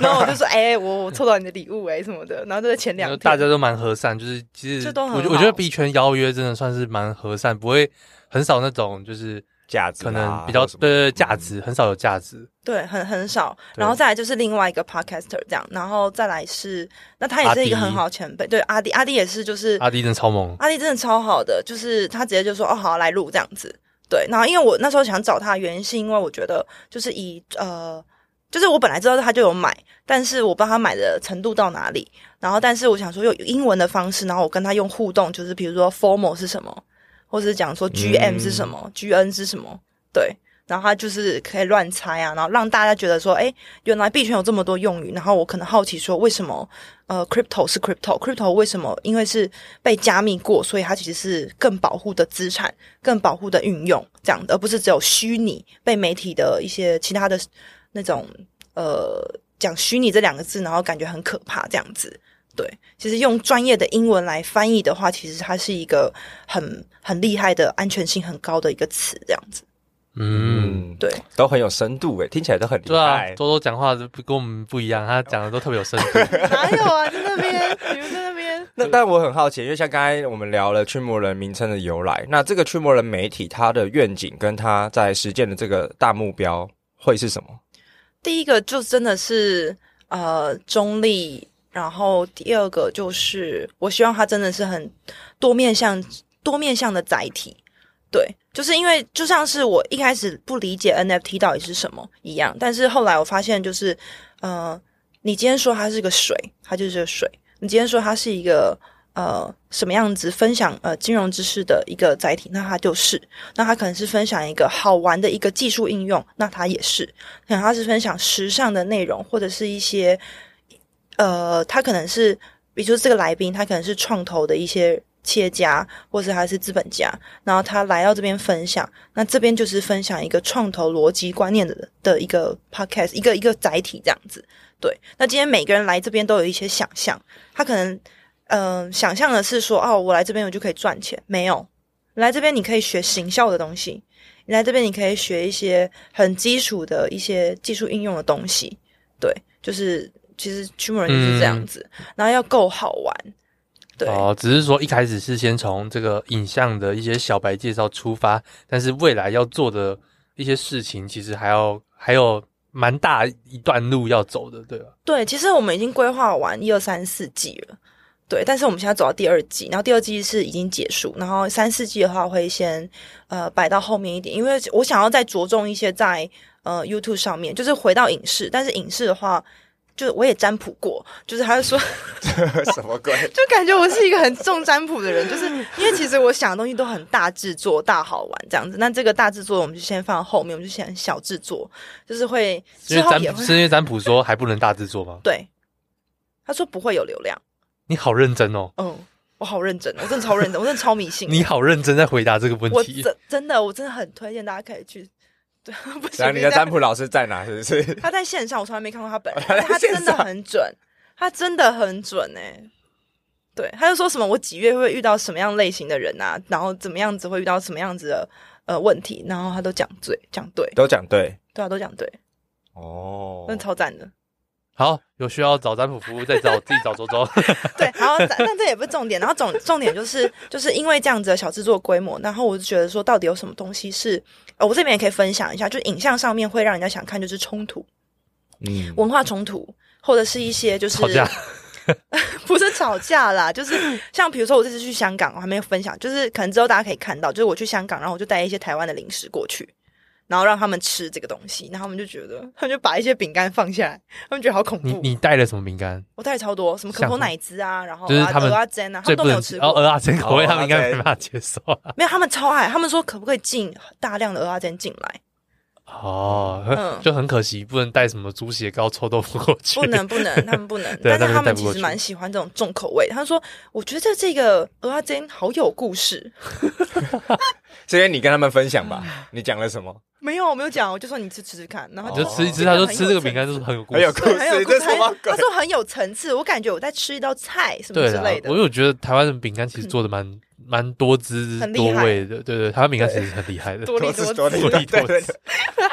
然后我就说，哎、欸，我我抽到你的礼物哎、欸、什么的，然后就在前两天，大家都蛮和善，就是其实我我觉得币圈邀约真的算是蛮和善，不会很少那种就是。价值、啊、可能比较对价值很少有价值，对很很少，然后再来就是另外一个 podcaster 这样，然后再来是那他也是一个很好的前辈，对阿迪阿迪也是就是阿迪真的超猛，阿迪真的超好的，就是他直接就说哦好来录这样子，对，然后因为我那时候想找他的原因是因为我觉得就是以呃就是我本来知道他就有买，但是我不知道他买的程度到哪里，然后但是我想说用英文的方式，然后我跟他用互动，就是比如说 formal 是什么。或是讲说 G M 是什么、嗯、，G N 是什么？对，然后他就是可以乱猜啊，然后让大家觉得说，哎，原来币圈有这么多用语。然后我可能好奇说，为什么呃，crypto 是 crypto，crypto 为什么？因为是被加密过，所以它其实是更保护的资产，更保护的运用这样的，而不是只有虚拟被媒体的一些其他的那种呃讲虚拟这两个字，然后感觉很可怕这样子。对，其实用专业的英文来翻译的话，其实它是一个很很厉害的、安全性很高的一个词，这样子。嗯，对，都很有深度诶，听起来都很厉害。对啊，多多讲话不跟我们不一样，他讲的都特别有深度。哪有啊？在那边，你们在那边。那但我很好奇，因为像刚才我们聊了驱魔人名称的由来，那这个驱魔人媒体它的愿景跟它在实践的这个大目标会是什么？第一个就真的是。呃中立，然后第二个就是我希望它真的是很多面向、多面向的载体。对，就是因为就像是我一开始不理解 NFT 到底是什么一样，但是后来我发现就是，呃，你今天说它是个水，它就是个水；你今天说它是一个呃什么样子分享呃金融知识的一个载体，那它就是；那它可能是分享一个好玩的一个技术应用，那它也是；可能它是分享时尚的内容，或者是一些呃，它可能是，比如说这个来宾，他可能是创投的一些。企业家，或是还是资本家，然后他来到这边分享，那这边就是分享一个创投逻辑观念的的一个 podcast，一个一个载体这样子。对，那今天每个人来这边都有一些想象，他可能嗯、呃、想象的是说，哦，我来这边我就可以赚钱，没有，来这边你可以学行销的东西，你来这边你可以学一些很基础的一些技术应用的东西。对，就是其实驱魔人就是这样子，嗯、然后要够好玩。对哦，只是说一开始是先从这个影像的一些小白介绍出发，但是未来要做的一些事情，其实还要还有蛮大一段路要走的，对吧？对，其实我们已经规划完一二三四季了，对，但是我们现在走到第二季，然后第二季是已经结束，然后三四季的话会先呃摆到后面一点，因为我想要再着重一些在呃 YouTube 上面，就是回到影视，但是影视的话。就是我也占卜过，就是他就说 什么鬼？就感觉我是一个很重占卜的人，就是因为其实我想的东西都很大制作、大好玩这样子。那这个大制作我们就先放后面，我们就先小制作，就是会之后也会。是因为占卜说还不能大制作吗？对，他说不会有流量。你好认真哦。嗯，我好认真，我真的超认真，我真的超迷信。你好认真在回答这个问题。我真真的，我真的很推荐大家可以去。不行，你的占卜老师在哪？是不是？他在线上，我从来没看过他本人。他，他真的很准，他真的很准哎、欸。对，他就说什么我几月会遇到什么样类型的人啊，然后怎么样子会遇到什么样子的呃问题，然后他都讲对，讲对，都讲对，对啊，都讲对。哦，那超赞的。好，有需要找占卜服务，再找自己找周周。对，然后但这也不是重点，然后重重点就是就是因为这样子的小制作规模，然后我就觉得说，到底有什么东西是呃，我这边也可以分享一下，就影像上面会让人家想看，就是冲突，嗯，文化冲突，或者是一些就是吵架，不是吵架啦，就是像比如说我这次去香港，我还没有分享，就是可能之后大家可以看到，就是我去香港，然后我就带一些台湾的零食过去。然后让他们吃这个东西，然后他们就觉得，他们就把一些饼干放下来，他们觉得好恐怖。你你带了什么饼干？我带了超多，什么可口奶汁啊，然后就是他们蚵仔煎啊，他们都没有吃过。蚵仔煎口味他们应该没办法接受啊。没有，他们超爱，他们说可不可以进大量的蚵仔煎进来？哦，嗯，就很可惜，不能带什么猪血糕、臭豆腐过去。不能，不能，他们不能。但是他们其实蛮喜欢这种重口味。他说：“我觉得这个鹅阿煎好有故事。”是因为你跟他们分享吧？你讲了什么？没有，我没有讲，我就说你吃吃吃看，然后就吃一吃。他说吃这个饼干就是很有故事，很有故事，很有故事。他说很有层次，我感觉我在吃一道菜什么之类的。我有觉得台湾的饼干其实做的蛮蛮多汁多味的，对对，台湾饼干其实很厉害的，多汁多汁多汁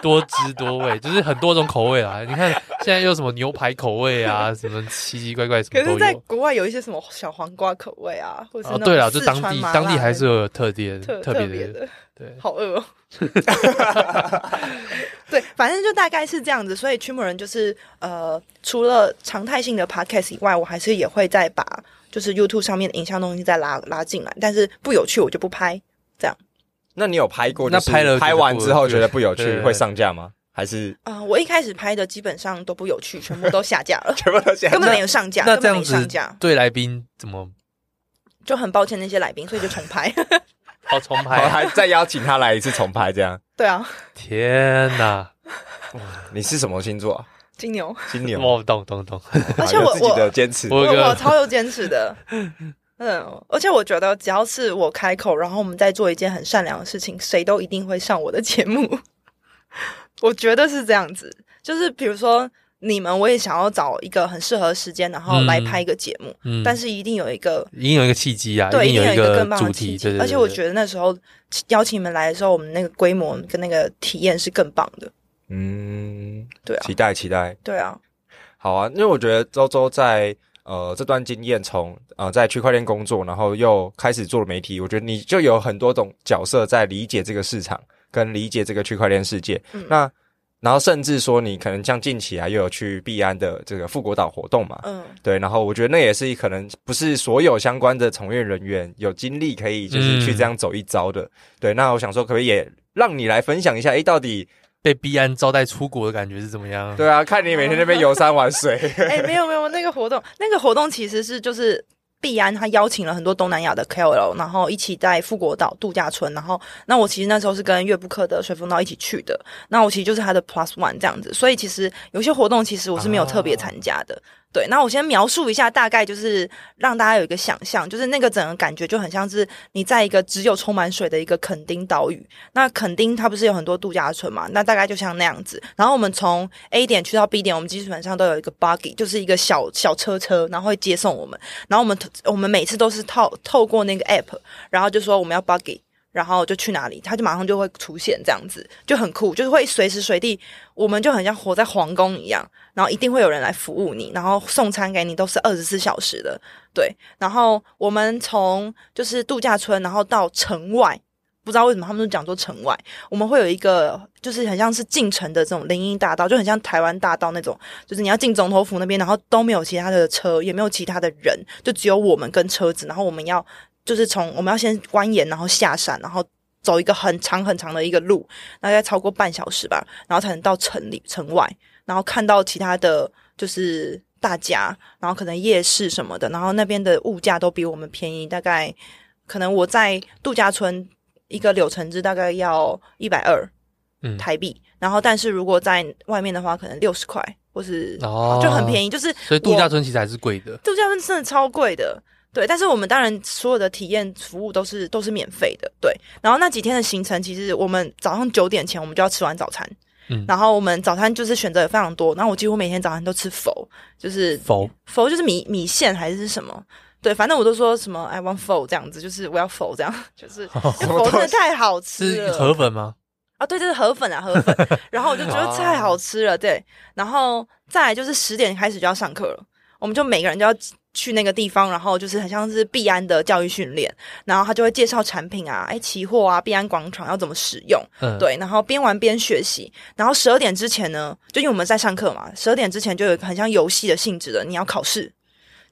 多汁多味，就是很多种口味啊。你看现在有什么牛排口味啊，什么奇奇怪怪什么。可是在国外有一些什么小黄瓜口味啊，或者是对啊，就当地当地还是有特点特特别的。对，好饿哦。对，反正就大概是这样子。所以驱魔人就是呃，除了常态性的 podcast 以外，我还是也会再把就是 YouTube 上面的影像东西再拉拉进来。但是不有趣，我就不拍。这样。那你有拍过？那拍了拍完之后觉得不有趣，会上架吗？还是啊、呃，我一开始拍的基本上都不有趣，全部都 下架了，全部都下架，根本没有上架。那这样子，对来宾怎么？就很抱歉那些来宾，所以就重拍。好重拍，还再邀请他来一次重拍，这样。对啊。天哪！你是什么星座？金牛。金牛。哦，懂懂懂。而且我自己的坚持，我我超有坚持的。嗯，而且我觉得只要是我开口，然后我们在做一件很善良的事情，谁都一定会上我的节目。我觉得是这样子，就是比如说。你们我也想要找一个很适合的时间，然后来拍一个节目，嗯，但是一定有一个，一定有一个契机啊，对，一定有一个更棒的契机。而且我觉得那时候邀请你们来的时候，我们那个规模跟那个体验是更棒的。嗯，对啊，期待期待，对啊，好啊，因为我觉得周周在呃这段经验，从呃在区块链工作，然后又开始做了媒体，我觉得你就有很多种角色在理解这个市场，跟理解这个区块链世界。嗯，那。然后甚至说你可能像近期啊又有去碧安的这个富国岛活动嘛，嗯，对，然后我觉得那也是可能不是所有相关的从业人员有精力可以就是去这样走一遭的，嗯、对，那我想说可不可以也让你来分享一下，哎，到底被碧安招待出国的感觉是怎么样？对啊，看你每天那边游山玩水，哎，没有没有那个活动，那个活动其实是就是。碧安他邀请了很多东南亚的 KOL，然后一起在富国岛度假村。然后，那我其实那时候是跟悦布克的水风刀一起去的。那我其实就是他的 Plus One 这样子。所以其实有些活动其实我是没有特别参加的。啊对，那我先描述一下，大概就是让大家有一个想象，就是那个整个感觉就很像是你在一个只有充满水的一个垦丁岛屿。那垦丁它不是有很多度假村嘛？那大概就像那样子。然后我们从 A 点去到 B 点，我们基本上都有一个 buggy，就是一个小小车车，然后会接送我们。然后我们我们每次都是透透过那个 app，然后就说我们要 buggy。然后就去哪里，他就马上就会出现，这样子就很酷，就是会随时随地，我们就很像活在皇宫一样，然后一定会有人来服务你，然后送餐给你都是二十四小时的，对。然后我们从就是度假村，然后到城外，不知道为什么他们都讲说城外，我们会有一个就是很像是进城的这种林荫大道，就很像台湾大道那种，就是你要进总统府那边，然后都没有其他的车，也没有其他的人，就只有我们跟车子，然后我们要。就是从我们要先蜿蜒，然后下山，然后走一个很长很长的一个路，大概超过半小时吧，然后才能到城里城外，然后看到其他的就是大家，然后可能夜市什么的，然后那边的物价都比我们便宜，大概可能我在度假村一个柳橙汁大概要一百二台币，嗯，然后但是如果在外面的话，可能六十块或是哦就很便宜，就是所以度假村其实还是贵的，度假村真的超贵的。对，但是我们当然所有的体验服务都是都是免费的。对，然后那几天的行程，其实我们早上九点前我们就要吃完早餐，嗯，然后我们早餐就是选择也非常多，然后我几乎每天早餐都吃否，就是否否就是米米线还是什么，对，反正我都说什么 I want 麸这样子，就是我要否这样，就是否真的太好吃了。是河粉吗？啊，对，就是河粉啊，河粉。然后我就觉得太好吃了，对，然后再来就是十点开始就要上课了，我们就每个人就要。去那个地方，然后就是很像是必安的教育训练，然后他就会介绍产品啊，哎，期货啊，必安广场要怎么使用，嗯，对，然后边玩边学习，然后十二点之前呢，就因为我们在上课嘛，十二点之前就有很像游戏的性质的，你要考试，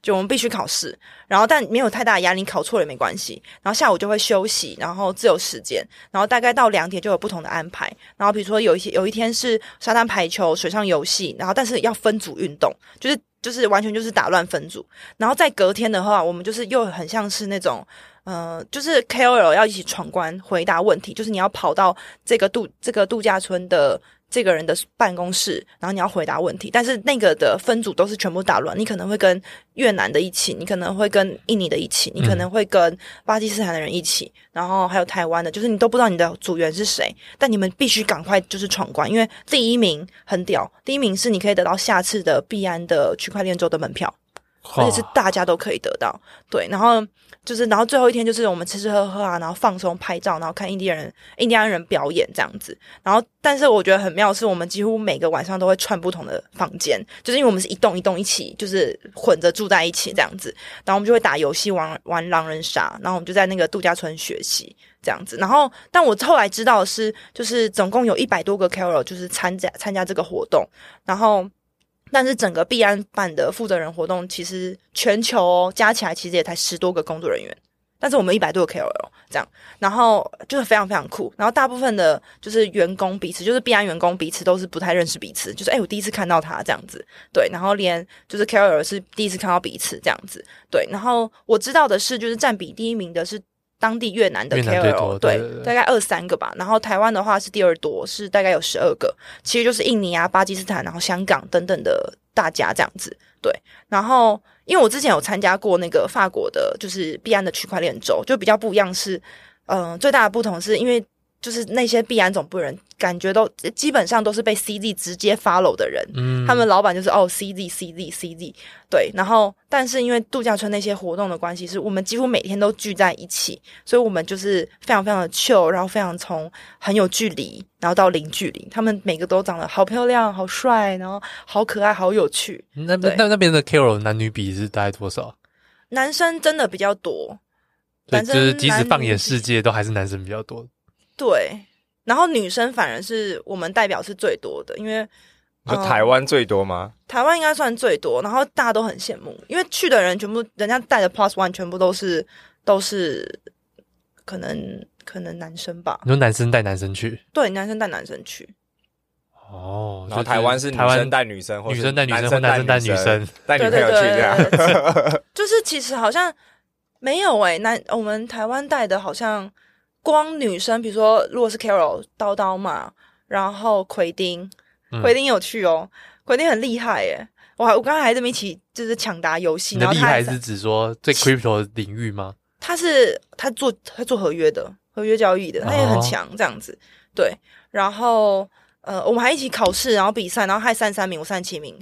就我们必须考试，然后但没有太大压力，考错了也没关系，然后下午就会休息，然后自由时间，然后大概到两点就有不同的安排，然后比如说有一些有一天是沙滩排球、水上游戏，然后但是要分组运动，就是。就是完全就是打乱分组，然后在隔天的话，我们就是又很像是那种，呃，就是 KOL 要一起闯关回答问题，就是你要跑到这个度这个度假村的。这个人的办公室，然后你要回答问题，但是那个的分组都是全部打乱，你可能会跟越南的一起，你可能会跟印尼的一起，你可能会跟巴基斯坦的人一起，嗯、然后还有台湾的，就是你都不知道你的组员是谁，但你们必须赶快就是闯关，因为第一名很屌，第一名是你可以得到下次的币安的区块链周的门票，而且是大家都可以得到，对，然后。就是，然后最后一天就是我们吃吃喝喝啊，然后放松拍照，然后看印第安人、印第安人表演这样子。然后，但是我觉得很妙的是，我们几乎每个晚上都会串不同的房间，就是因为我们是一栋一栋一起，就是混着住在一起这样子。然后我们就会打游戏、玩玩狼人杀，然后我们就在那个度假村学习这样子。然后，但我后来知道的是，就是总共有一百多个 Carol 就是参加参加这个活动，然后。但是整个币安办的负责人活动，其实全球加起来其实也才十多个工作人员，但是我们一百多个 KOL 这样，然后就是非常非常酷。然后大部分的就是员工彼此，就是币安员工彼此都是不太认识彼此，就是哎，我第一次看到他这样子，对。然后连就是 KOL 是第一次看到彼此这样子，对。然后我知道的是，就是占比第一名的是。当地越南的 KOL 对，对，大概二三个吧，然后台湾的话是第二多，是大概有十二个，其实就是印尼啊、巴基斯坦，然后香港等等的大家这样子，对。然后因为我之前有参加过那个法国的，就是必安的区块链周，就比较不一样是，嗯、呃，最大的不同是因为。就是那些碧安总部人，感觉都基本上都是被 CZ 直接 follow 的人，嗯，他们老板就是哦 CZ CZ CZ，对，然后但是因为度假村那些活动的关系，是我们几乎每天都聚在一起，所以我们就是非常非常的 chill，然后非常从很有距离，然后到零距离，他们每个都长得好漂亮、好帅，然后好可爱、好有趣。那那那边的 KOL 男女比是大概多少？男生真的比较多，对，就是即使放眼世界，都还是男生比较多。对，然后女生反而是我们代表是最多的，因为就台湾最多吗？嗯、台湾应该算最多，然后大家都很羡慕，因为去的人全部人家带的 Plus One 全部都是都是可能可能男生吧？你说男生带男生去？对，男生带男生去。哦，然后台湾是女生带女生，女生带女生，或男生带女生，带女朋友去这样。就是其实好像没有诶、欸，男我们台湾带的好像光女生，比如说如果是 Carol 叨叨嘛，然后奎丁，奎丁有趣哦，奎丁很厉害耶。我还我刚才还这么一起就是抢答游戏，然后厉害是指说在 crypto 领域吗？他是他做他做合约的，合约交易的，他也很强这样子。对，然后。呃，我们还一起考试，然后比赛，然后还三十三名，我三十七名。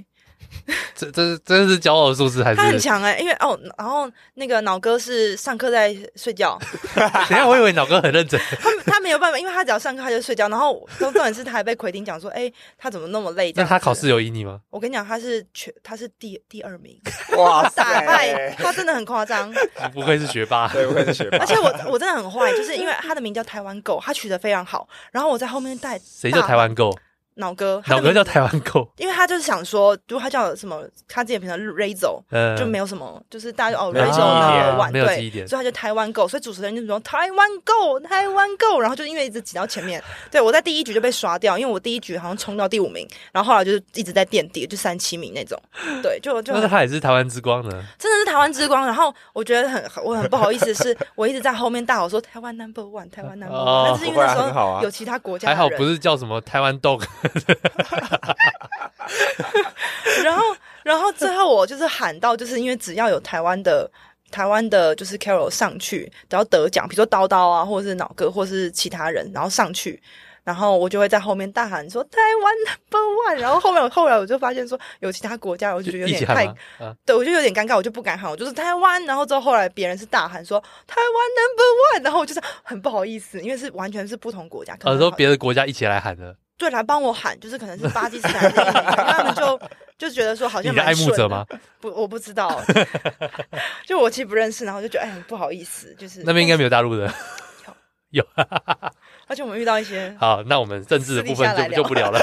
这这是这是骄傲的数字还是？他很强哎、欸，因为哦，然后那个脑哥是上课在睡觉。等下，我以为脑哥很认真。他他没有办法，因为他只要上课他就睡觉。然后重点是他还被奎丁讲说，哎、欸，他怎么那么累？那他考试有赢你吗？我跟你讲，他是全他是第第二名，哇塞，打败他真的很夸张。不愧是学霸，对，不愧是学霸。而且我我真的很坏，就是因为他的名叫台湾狗，他取得非常好。然后我在后面带谁叫台湾狗？脑哥，脑哥叫台湾狗，因为他就是想说，如果他叫什么，他自己平常 Razo，就没有什么，就是大家哦 Razo 那个玩，对，所以他就台湾狗，所以主持人就说台湾狗，台湾狗，然后就因为一直挤到前面，对，我在第一局就被刷掉，因为我第一局好像冲到第五名，然后后来就是一直在垫底，就三七名那种，对，就就。但是他也是台湾之光呢，真的是台湾之光。然后我觉得很我很不好意思，是 我一直在后面大吼说台湾 Number One，台湾 Number One，但是因为那时候有其他国家，还好不是叫什么台湾 Dog。然后，然后最后我就是喊到，就是因为只要有台湾的台湾的，就是 Carol 上去，只要得奖，比如说刀刀啊，或者是脑哥，或者是其他人，然后上去，然后我就会在后面大喊说台湾 Number One。然后后面后来我就发现说有其他国家，我就觉得有点太，啊、对我就有点尴尬，我就不敢喊，我就是台湾。然后之后后来别人是大喊说台湾 Number One，然后我就是很不好意思，因为是完全是不同国家，可能说别的国家一起来喊的。对，来帮我喊，就是可能是巴基斯坦那边，他们就就觉得说好像蛮。爱慕者吗？不，我不知道，就我其实不认识，然后就觉得哎，不好意思，就是那边应该没有大陆的，有，而且我们遇到一些。好，那我们政治的部分就就不聊了。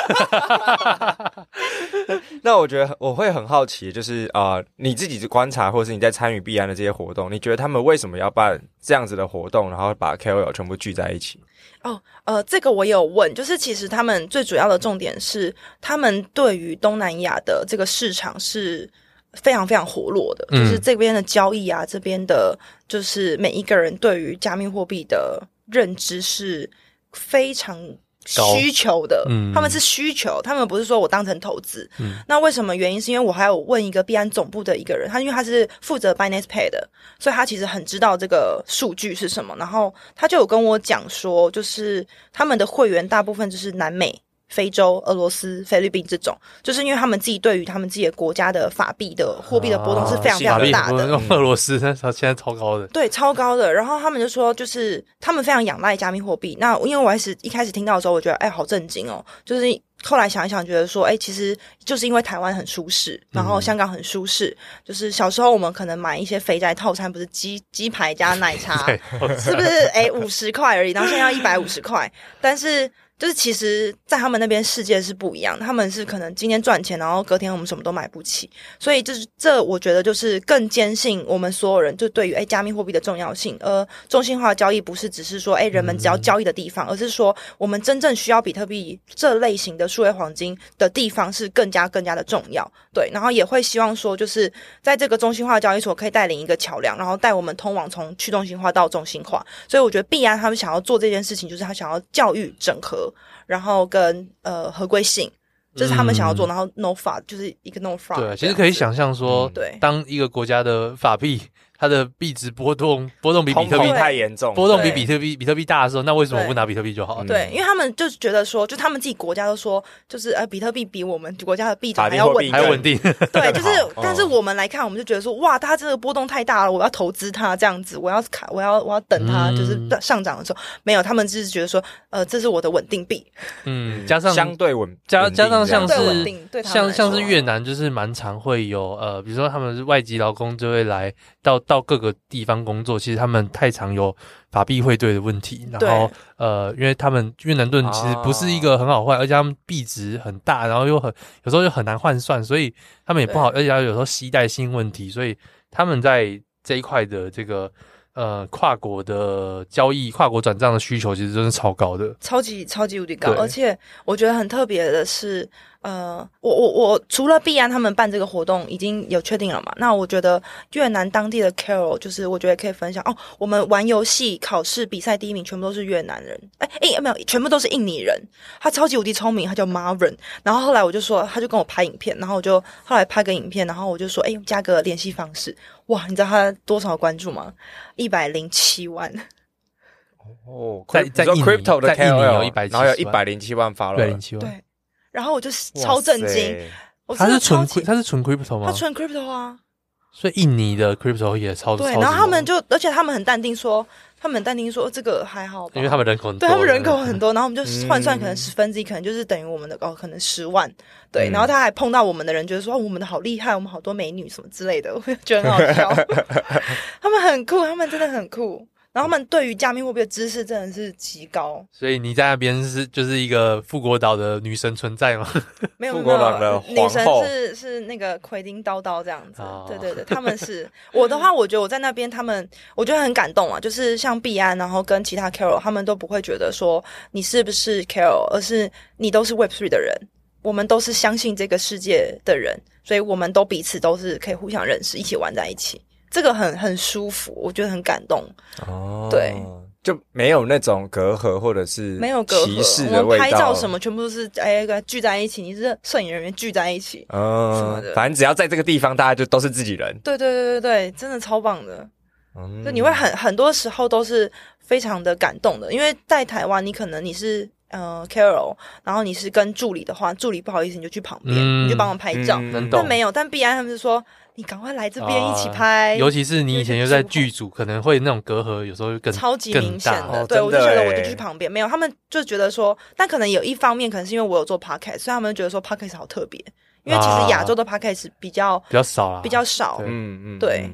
那我觉得我会很好奇，就是啊、呃，你自己的观察，或者是你在参与币安的这些活动，你觉得他们为什么要办这样子的活动，然后把 KOL 全部聚在一起？哦，呃，这个我有问，就是其实他们最主要的重点是，他们对于东南亚的这个市场是非常非常活络的，嗯、就是这边的交易啊，这边的，就是每一个人对于加密货币的认知是非常。需求的，嗯，他们是需求，他们不是说我当成投资。嗯，那为什么原因？是因为我还有问一个币安总部的一个人，他因为他是负责 Binance Pay 的，所以他其实很知道这个数据是什么。然后他就有跟我讲说，就是他们的会员大部分就是南美。非洲、俄罗斯、菲律宾这种，就是因为他们自己对于他们自己的国家的法币的货币的波动是非常非常大的。俄罗斯那时候现在超高的，对，超高的。然后他们就说，就是他们非常仰赖加密货币。那因为我还是一开始听到的时候，我觉得哎，好震惊哦。就是后来想一想，觉得说，哎，其实就是因为台湾很舒适，然后香港很舒适。嗯、就是小时候我们可能买一些肥宅套餐，不是鸡鸡排加奶茶，是不是？哎，五十块而已，然后现在要一百五十块，但是。就是其实，在他们那边世界是不一样，他们是可能今天赚钱，然后隔天我们什么都买不起，所以就是这，我觉得就是更坚信我们所有人就对于诶加密货币的重要性。而中心化交易不是只是说诶人们只要交易的地方，而是说我们真正需要比特币这类型的数位黄金的地方是更加更加的重要。对，然后也会希望说，就是在这个中心化交易所可以带领一个桥梁，然后带我们通往从去中心化到中心化。所以我觉得必安他们想要做这件事情，就是他想要教育整合。然后跟呃合规性，这、就是他们想要做。嗯、然后 no fraud 就是一个 no fraud。对，其实可以想象说，嗯、对，当一个国家的法币。它的币值波动波动比比特币太严重，波动比比特币比特币大的时候，那为什么不拿比特币就好？对，因为他们就是觉得说，就他们自己国家都说，就是呃，比特币比我们国家的币种还要稳定，还稳定。对，就是，但是我们来看，我们就觉得说，哇，它这个波动太大了，我要投资它这样子，我要卡，我要我要等它就是上涨的时候，没有，他们就是觉得说，呃，这是我的稳定币。嗯，加上相对稳，加加上像是像像是越南，就是蛮常会有呃，比如说他们是外籍劳工就会来到到各个地方工作，其实他们太常有法币汇兑的问题。然后呃，因为他们越南盾其实不是一个很好换，而且他们币值很大，然后又很有时候又很难换算，所以他们也不好，而且有时候携带性问题，所以他们在这一块的这个。呃，跨国的交易、跨国转账的需求其实真的超高的，超级超级无敌高。而且我觉得很特别的是，呃，我我我除了必安他们办这个活动已经有确定了嘛？那我觉得越南当地的 Carol 就是我觉得可以分享哦。我们玩游戏、考试、比赛第一名全部都是越南人，哎哎没有，全部都是印尼人。他超级无敌聪明，他叫 Marvin。然后后来我就说，他就跟我拍影片，然后我就后来拍个影片，然后我就说，哎，加个联系方式。哇，你知道他多少关注吗？一百零七万。哦，在在 crypto 的 KOL 有一百，然后有一百零七万发了，对，零七万。对，然后我就超震惊。他是纯，他是纯 crypto 吗？他纯 crypto 啊。所以印尼的 crypto 也超对，然后他们就，而且他们很淡定说。他们淡定说这个还好，因为他们人口很多，对他们人口很多，然后我们就换算可能十分之一，可能就是等于我们的哦，可能十万，对。然后他还碰到我们的人，觉得说我们的好厉害，我们好多美女什么之类的，我觉得很好笑。他们很酷，他们真的很酷。然后他们对于加密货币的知识真的是极高，所以你在那边是就是一个富国岛的女神存在吗？没有，富国岛的女神是是那个奎丁叨叨这样子。哦、对对对，他们是我的话，我觉得我在那边，他们我觉得很感动啊。就是像币安，然后跟其他 Carol，他们都不会觉得说你是不是 Carol，而是你都是 Web Three 的人，我们都是相信这个世界的人，所以我们都彼此都是可以互相认识，一起玩在一起。这个很很舒服，我觉得很感动。哦，对，就没有那种隔阂或者是没有隔阂。我们拍照什么全部都是哎聚在一起，你是摄影人员聚在一起，嗯，什么的。反正只要在这个地方，大家就都是自己人。对对对对对，真的超棒的。嗯，就你会很很多时候都是非常的感动的，因为在台湾，你可能你是呃 Carol，然后你是跟助理的话，助理不好意思你就去旁边，嗯、你就帮我拍照。嗯、但没有，但币安他们是说。你赶快来这边一起拍，尤其是你以前又在剧组，可能会那种隔阂，有时候更超级明显的。对，我就觉得我就去旁边，没有他们就觉得说，但可能有一方面，可能是因为我有做 podcast，所以他们觉得说 podcast 好特别，因为其实亚洲的 podcast 比较比较少啊，比较少。嗯嗯，对，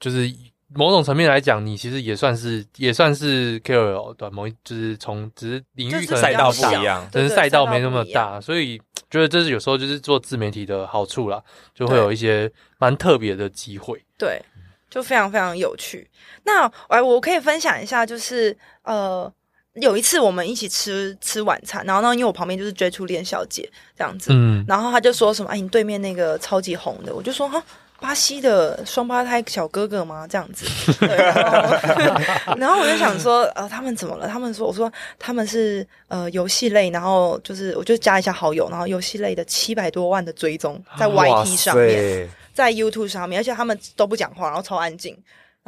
就是某种层面来讲，你其实也算是也算是 KOL 对，某一就是从只是领域可能赛道不一样，但是赛道没那么大，所以。觉得这是有时候就是做自媒体的好处啦，就会有一些蛮特别的机会。对，就非常非常有趣。那哎，我可以分享一下，就是呃，有一次我们一起吃吃晚餐，然后呢，因为我旁边就是追初恋小姐这样子，嗯，然后他就说什么，哎，你对面那个超级红的，我就说哈。巴西的双胞胎小哥哥吗？这样子，对，然后，然后我就想说，呃，他们怎么了？他们说，我说他们是呃游戏类，然后就是我就加一下好友，然后游戏类的七百多万的追踪在 YT 上面，在 YouTube 上面，而且他们都不讲话，然后超安静，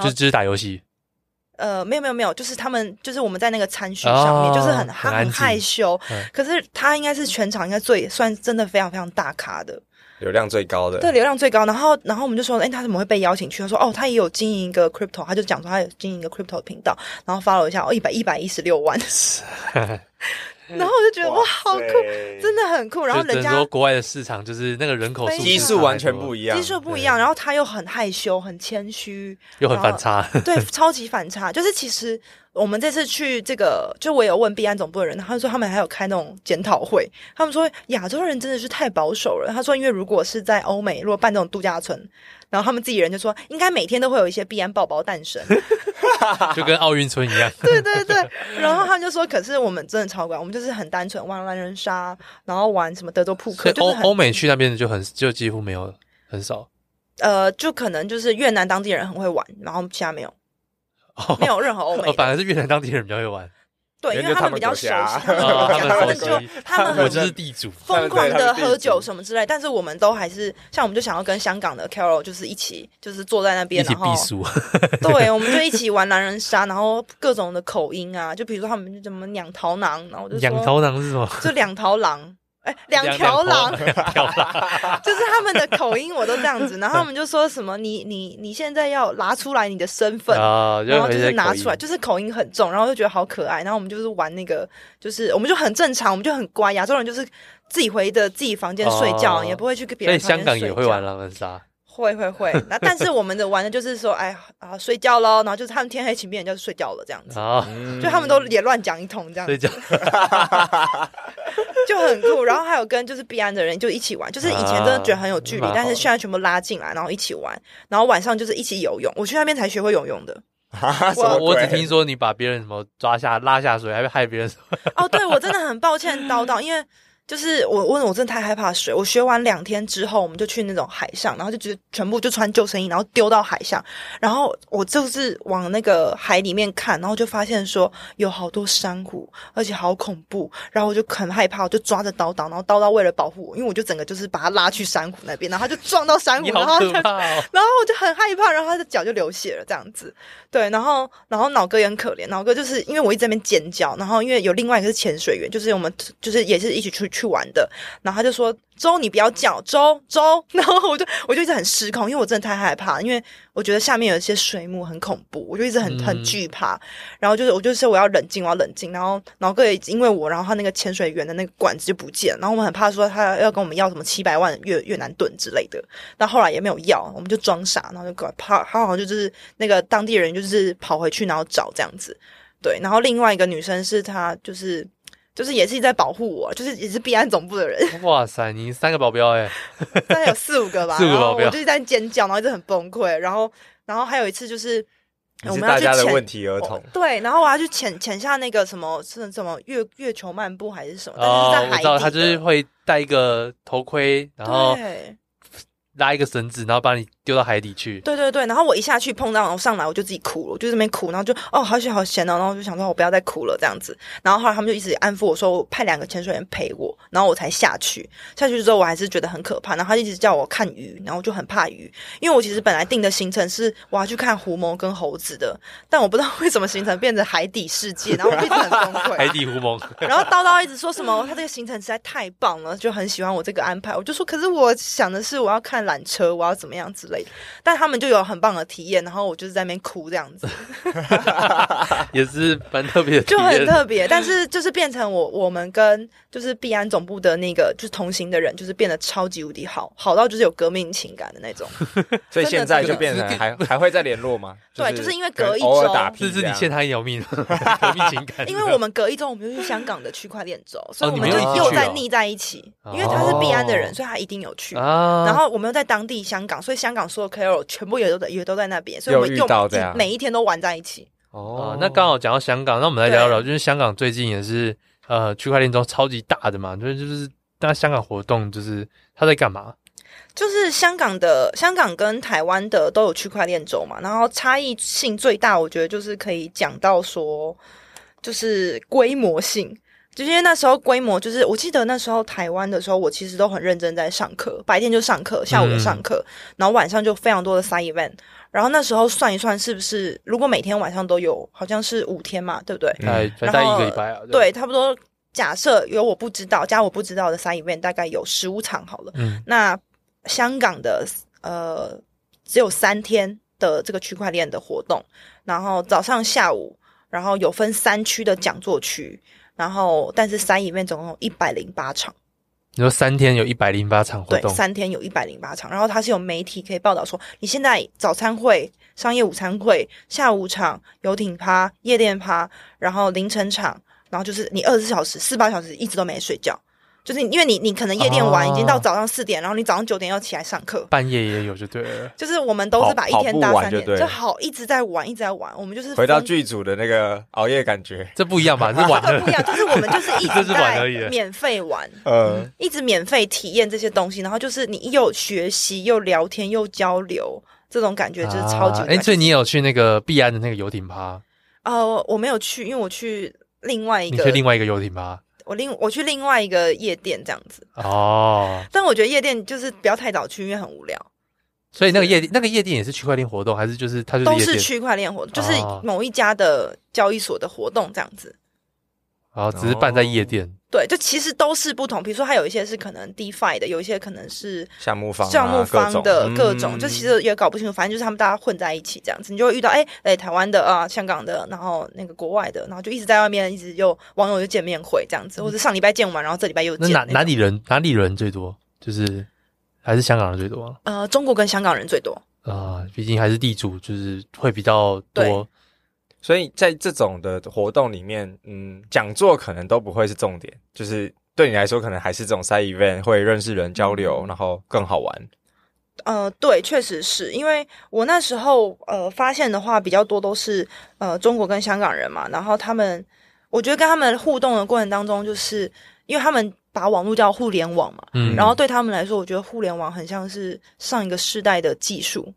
就只是打游戏。呃，没有没有没有，就是他们就是我们在那个餐叙上面，哦、就是很他很害羞，嗯、可是他应该是全场应该最算真的非常非常大咖的。流量最高的，对，流量最高。然后，然后我们就说，哎，他怎么会被邀请去？他说，哦，他也有经营一个 crypto，他就讲说他有经营一个 crypto 频道，然后 follow 一下，哦，一百一百一十六万。然后我就觉得哇，哇，好酷，真的很酷。然后人家说国外的市场就是那个人口基数完全不一样，基数不一样。然后他又很害羞，很谦虚，又很反差，对，超级反差。就是其实。我们这次去这个，就我有问币安总部的人，他们说他们还有开那种检讨会。他们说亚洲人真的是太保守了。他说，因为如果是在欧美，如果办这种度假村，然后他们自己人就说，应该每天都会有一些币安宝宝诞生，就跟奥运村一样。对对对。然后他们就说，可是我们真的超乖，我们就是很单纯，玩狼人杀，然后玩什么德州扑克。欧欧美去那边就很就几乎没有很少。呃，就可能就是越南当地人很会玩，然后其他没有。没有任何欧美，反而是越南当地人比较会玩。对，因为他们比较熟悉，他们就他们我就是地主，疯狂的喝酒什么之类。但是我们都还是像我们就想要跟香港的 Carol 就是一起，就是坐在那边，然后避暑。对，我们就一起玩狼人杀，然后各种的口音啊，就比如说他们怎么两头狼，然后就两头狼是什么？就两头狼。哎，两条狼，就是他们的口音，我都这样子。然后他们就说什么：“你你你现在要拿出来你的身份，然后就是拿出来，就是口音很重，然后就觉得好可爱。然后我们就是玩那个，就是我们就很正常，我们就很乖。亚洲人就是自己回的自己房间睡觉，也不会去跟别人。所以香港也会玩狼人杀，会会会。那但是我们的玩的就是说，哎啊睡觉喽，然后就是他们天黑请闭眼就睡觉了这样子。啊，就他们都也乱讲一通这样子。睡觉。就很酷，然后还有跟就是必安的人就一起玩，就是以前真的觉得很有距离，但是现在全部拉进来，然后一起玩，然后晚上就是一起游泳。我去那边才学会游泳的。我我只听说你把别人什么抓下拉下水，还会害别人什么？哦，对，我真的很抱歉叨叨，因为。就是我，问我真的太害怕水。我学完两天之后，我们就去那种海上，然后就直接全部就穿救生衣，然后丢到海上。然后我就是往那个海里面看，然后就发现说有好多珊瑚，而且好恐怖。然后我就很害怕，我就抓着刀刀，然后刀刀为了保护我，因为我就整个就是把它拉去珊瑚那边，然后他就撞到珊瑚，然后 然后我就很害怕，然后他的脚就流血了，这样子。对，然后然后脑哥也很可怜，脑哥就是因为我一直在那边尖叫，然后因为有另外一个是潜水员，就是我们就是也是一起出去。玩的，然后他就说：“周，你不要叫，周周。”然后我就我就一直很失控，因为我真的太害怕，因为我觉得下面有一些水母很恐怖，我就一直很很惧怕。然后就是我就是我要冷静，我要冷静。然后然后哥也因为我，然后他那个潜水员的那个管子就不见了。然后我们很怕说他要跟我们要什么七百万越越南盾之类的。但后来也没有要，我们就装傻，然后就怕他好像就就是那个当地人就是跑回去然后找这样子。对，然后另外一个女生是她就是。就是也是在保护我，就是也是避安总部的人。哇塞，你三个保镖哎，大概有四五个吧。四个保镖，我就在尖叫，然后一直很崩溃。然后，然后还有一次就是，我们大家的问题儿童。对，然后我要去潜潜下那个什么是什么月月球漫步还是什么？哦，但是在海底。我知道，他就是会戴一个头盔，然后。拉一个绳子，然后把你丢到海底去。对对对，然后我一下去碰到，然后上来我就自己哭了，我就这边哭，然后就哦，好险好险哦，然后我就想说我不要再哭了这样子。然后后来他们就一直安抚我说，我派两个潜水员陪我，然后我才下去。下去之后我还是觉得很可怕，然后他一直叫我看鱼，然后我就很怕鱼，因为我其实本来定的行程是我要去看狐獴跟猴子的，但我不知道为什么行程变成海底世界，然后我就一直很崩溃。海底狐獴。然后叨叨一直说什么他这个行程实在太棒了，就很喜欢我这个安排。我就说可是我想的是我要看缆车，我要。怎么样之类的，但他们就有很棒的体验，然后我就是在那边哭这样子，也是蛮特别的，就很特别。但是就是变成我我们跟就是币安总部的那个就是同行的人，就是变得超级无敌好，好到就是有革命情感的那种。所以现在就变成还还会再联络吗？对，就是因为隔一周，是是你欠他一条命，革命情感。因为我们隔一周我们就去香港的区块链周，所以我们就又在腻在一起。因为他是币安的人，所以他一定有去。然后我们又在当地香港。所以香港所有 KOL 全部也都在，也都在那边，所以我们用每一天都玩在一起。哦，那刚好讲到香港，那我们来聊聊，就是香港最近也是呃区块链中超级大的嘛，就是就是那香港活动就是他在干嘛？就是香港的香港跟台湾的都有区块链周嘛，然后差异性最大，我觉得就是可以讲到说，就是规模性。就因为那时候规模，就是我记得那时候台湾的时候，我其实都很认真在上课，白天就上课，下午就上课，嗯、然后晚上就非常多的 side event。然后那时候算一算，是不是如果每天晚上都有，好像是五天嘛，对不对？哎、嗯，再一个礼拜啊。对，差不多。假设有我不知道加我不知道的 side event，大概有十五场好了。嗯。那香港的呃只有三天的这个区块链的活动，然后早上下午，然后有分三区的讲座区。然后，但是三里面总共有一百零八场。你说三天有一百零八场活动？对，三天有一百零八场。然后它是有媒体可以报道说，你现在早餐会、商业午餐会、下午场、游艇趴、夜店趴，然后凌晨场，然后就是你二十四小时、四十八小时一直都没睡觉。就是因为你，你可能夜店玩已经到早上四点，然后你早上九点要起来上课，半夜也有就对了。就是我们都是把一天搭三点，就好一直在玩，一直在玩。我们就是回到剧组的那个熬夜感觉，这不一样吧？这玩的 不一样，就是我们就是一直 在免费玩，嗯，一直免费体验这些东西，然后就是你又学习又聊天又交流，这种感觉就是超级。哎，所以你有去那个碧安的那个游艇趴？呃，我没有去，因为我去另外一个，你去另外一个游艇趴。我另我去另外一个夜店这样子哦，但我觉得夜店就是不要太早去，因为很无聊。所以那个夜店那个夜店也是区块链活动，还是就是它就是都是区块链活动，就是某一家的交易所的活动这样子。然后只是办在夜店。对，就其实都是不同。比如说，它有一些是可能 DeFi 的，有一些可能是项目方、项目方的各种，嗯、就其实也搞不清楚。反正就是他们大家混在一起这样子，你就会遇到哎哎台湾的啊，香港的，然后那个国外的，然后就一直在外面一直就网友就见面会这样子，或者上礼拜见完，然后这礼拜又见。那哪哪里人哪里人最多？就是还是香港人最多？呃，中国跟香港人最多。啊，毕竟还是地主，就是会比较多。所以在这种的活动里面，嗯，讲座可能都不会是重点，就是对你来说，可能还是这种 side event 会认识人、交流，嗯、然后更好玩。呃，对，确实是因为我那时候呃发现的话比较多都是呃中国跟香港人嘛，然后他们我觉得跟他们互动的过程当中，就是因为他们把网络叫互联网嘛，嗯，然后对他们来说，我觉得互联网很像是上一个世代的技术，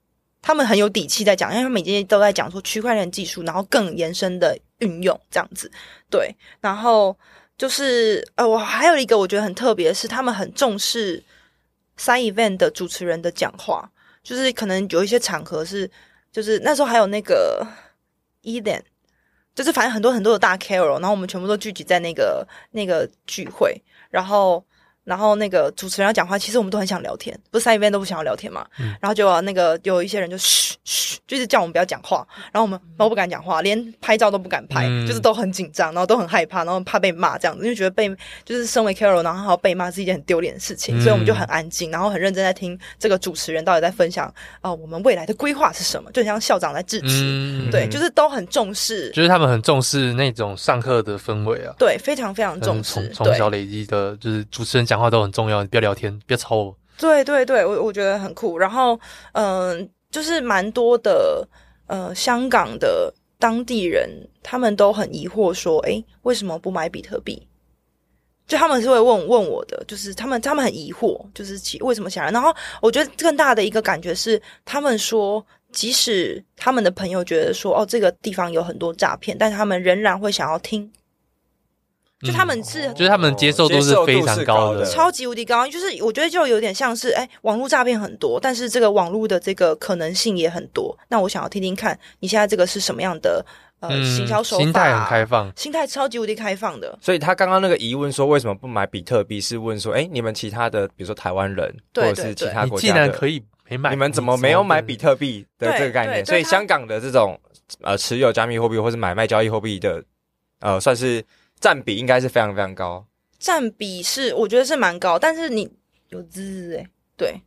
他们很有底气在讲，因为他们每天都在讲说区块链技术，然后更延伸的运用这样子，对，然后就是呃，我还有一个我觉得很特别的是，他们很重视。Side event 的主持人的讲话，就是可能有一些场合是，就是那时候还有那个 Eden，就是反正很多很多的大 Carol，然后我们全部都聚集在那个那个聚会，然后。然后那个主持人要讲话，其实我们都很想聊天，不是三一边都不想要聊天嘛。嗯、然后就那个有一些人就嘘嘘，就是叫我们不要讲话。然后我们都不敢讲话，连拍照都不敢拍，嗯、就是都很紧张，然后都很害怕，然后怕被骂这样子，因为觉得被就是身为 Carol，然后还要被骂是一件很丢脸的事情，嗯、所以我们就很安静，然后很认真在听这个主持人到底在分享啊、呃，我们未来的规划是什么，就很像校长在致辞。嗯、对，就是都很重视，就是他们很重视那种上课的氛围啊。对，非常非常重视，从从小累积的，就是主持人讲话都很重要。不要聊天，不要吵我。对对对，我我觉得很酷。然后，嗯、就是蛮多的，呃，香港的当地人，他们都很疑惑，说，诶，为什么不买比特币？就他们是会问问我的，就是他们他们很疑惑，就是其为什么想。然后，我觉得更大的一个感觉是，他们说，即使他们的朋友觉得说，哦，这个地方有很多诈骗，但是他们仍然会想要听。就他们是，嗯、就是他们接受度是非常高的，超级无敌高。就是我觉得就有点像是，哎、欸，网络诈骗很多，但是这个网络的这个可能性也很多。那我想要听听看，你现在这个是什么样的呃行销手法、啊？心态很开放，心态超级无敌开放的。所以他刚刚那个疑问说，为什么不买比特币？是问说，哎、欸，你们其他的，比如说台湾人，或者是其他国家的，既然可以没买，你们怎么没有买比特币的这个概念？所以香港的这种呃持有加密货币或是买卖交易货币的呃，算是。占比应该是非常非常高，占比是我觉得是蛮高，但是你有资诶、欸，对，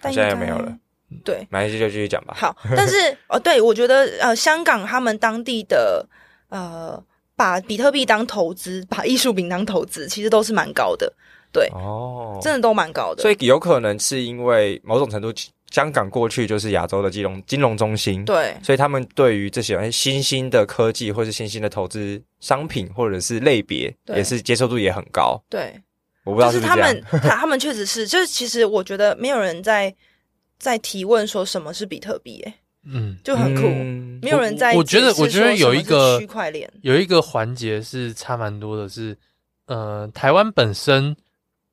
但现在又没有了，对，没关系就继续讲吧。好，但是哦，对，我觉得呃，香港他们当地的呃，把比特币当投资，把艺术品当投资，其实都是蛮高的，对，哦，真的都蛮高的，所以有可能是因为某种程度。香港过去就是亚洲的金融金融中心，对，所以他们对于这些新兴的科技或是新兴的投资商品或者是类别，也是接受度也很高。对，我不知道是他们，他他们确实是，就是其实我觉得没有人在在提问说什么是比特币，哎，嗯，就很酷，嗯、没有人在。我觉得，我觉得有一个区块链有一个环节是差蛮多的是，是呃，台湾本身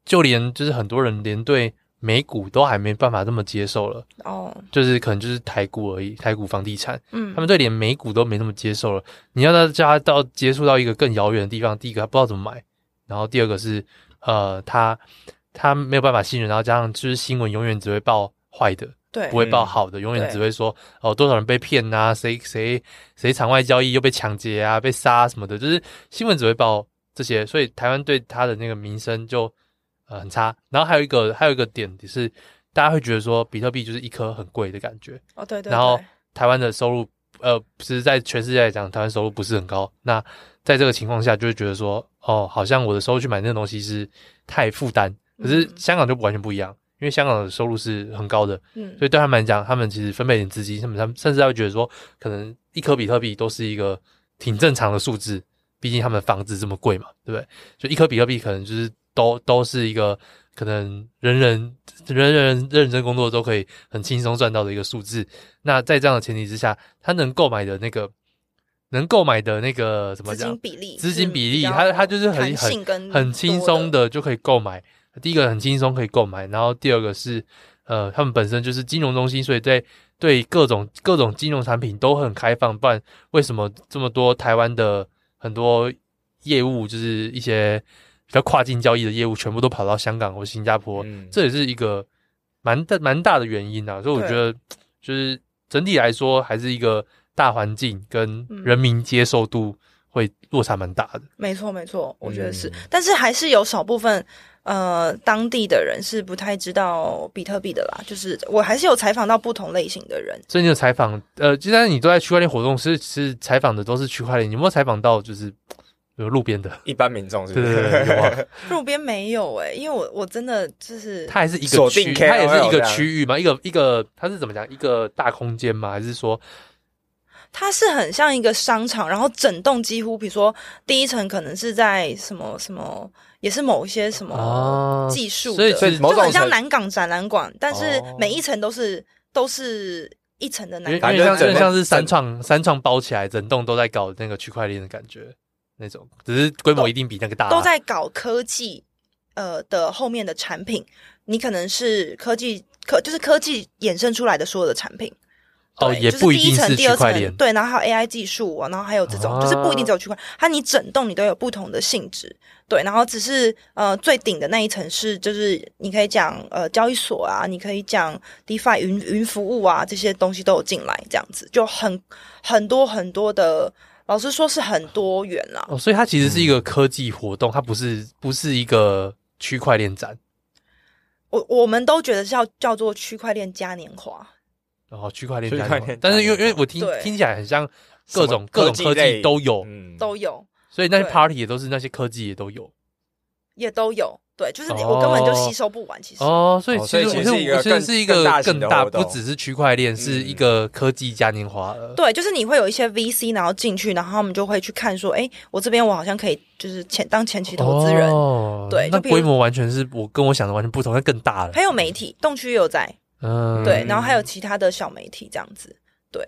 就连就是很多人连对。美股都还没办法这么接受了。哦，就是可能就是台股而已，台股房地产，嗯，他们对连美股都没那么接受了。你要他叫他到接触到一个更遥远的地方，第一个他不知道怎么买，然后第二个是呃，他他没有办法信任，然后加上就是新闻永远只会报坏的，对，不会报好的，永远只会说哦多少人被骗啊，谁谁谁场外交易又被抢劫啊，被杀什么的，就是新闻只会报这些，所以台湾对他的那个名声就。呃，很差。然后还有一个，还有一个点就是，大家会觉得说，比特币就是一颗很贵的感觉。哦，对，对对。然后台湾的收入，呃，其实在全世界来讲，台湾收入不是很高。那在这个情况下，就会觉得说，哦，好像我的收入去买那个东西是太负担。可是香港就完全不一样，因为香港的收入是很高的。嗯。所以对他们来讲，他们其实分配点资金，他们他们甚至会觉得说，可能一颗比特币都是一个挺正常的数字。毕竟他们的房子这么贵嘛，对不对？就一颗比特币可能就是。都都是一个可能人人人人认真工作都可以很轻松赚到的一个数字。那在这样的前提之下，他能购买的那个能购买的那个怎么讲？资金比例，资金比例，他他就是很很很轻松的就可以购买。第一个很轻松可以购买，然后第二个是呃，他们本身就是金融中心，所以在对各种各种金融产品都很开放。不然为什么这么多台湾的很多业务就是一些。比较跨境交易的业务全部都跑到香港或新加坡，嗯、这也是一个蛮大蛮大的原因啊。所以我觉得，就是整体来说，还是一个大环境跟人民接受度会落差蛮大的。没错，没错，我觉得是，嗯、但是还是有少部分呃当地的人是不太知道比特币的啦。就是我还是有采访到不同类型的人，所以你有采访呃，既然你都在区块链活动，是是采访的都是区块链，你有没有采访到就是？有路边的一般民众是不是？对对对，路边没有哎、欸，因为我我真的就是它还是一个区，它也是一个区域嘛，一个一个它是怎么讲？一个大空间吗？还是说它是很像一个商场？然后整栋几乎，比如说第一层可能是在什么什么，也是某一些什么技术、啊，所以所以就很像南港展览馆，但是每一层都是都是一层的南港，感觉像就像是三创三创包起来，整栋都在搞那个区块链的感觉。那种只是规模一定比那个大，都在搞科技，呃的后面的产品，你可能是科技科，就是科技衍生出来的所有的产品。哦，也不一定是区块链，对，然后还有 AI 技术，然后还有这种，啊、就是不一定只有区块链，它你整栋你都有不同的性质，对，然后只是呃最顶的那一层是，就是你可以讲呃交易所啊，你可以讲 DeFi 云云服务啊，这些东西都有进来，这样子就很很多很多的。老实说，是很多元啦。哦，所以它其实是一个科技活动，它不是不是一个区块链展。我我们都觉得叫叫做区块链嘉年华。哦，区块链嘉年华，但是因为因为我听听起来很像各种各种科技都有，嗯，都有。所以那些 party 也都是那些科技也都有，也都有。对，就是你，我根本就吸收不完。其实哦，所以其实我是我觉得是一个更大，不只是区块链，是一个科技嘉年华了。对，就是你会有一些 VC，然后进去，然后他们就会去看说，哎，我这边我好像可以，就是前当前期投资人。哦，对，那规模完全是我跟我想的完全不同，那更大了。还有媒体，动区也有在，嗯，对，然后还有其他的小媒体这样子。对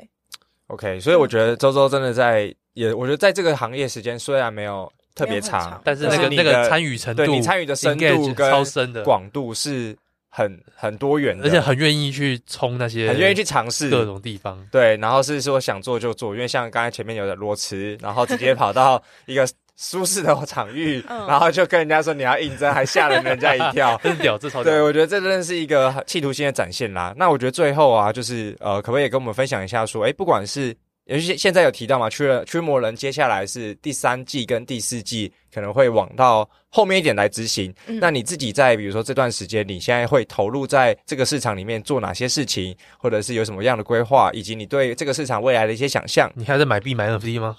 ，OK，所以我觉得周周真的在也，我觉得在这个行业时间虽然没有。特别长，但是那个那个参与程度，对你参与的深度跟超深的广度是很很多元的，而且很愿意去冲那些，很愿意去尝试各种地方。对，然后是说想做就做，因为像刚才前面有的裸辞，然后直接 跑到一个舒适的场域，然后就跟人家说你要应征，还吓了人家一跳，真屌，这超。对，我觉得这真的是一个企图心的展现啦。那我觉得最后啊，就是呃，可不可以跟我们分享一下说，哎，不管是。尤其现在有提到嘛，驱了驱魔人，接下来是第三季跟第四季可能会往到后面一点来执行。嗯。那你自己在比如说这段时间，你现在会投入在这个市场里面做哪些事情，或者是有什么样的规划，以及你对这个市场未来的一些想象？你还在买币买 NFT 吗？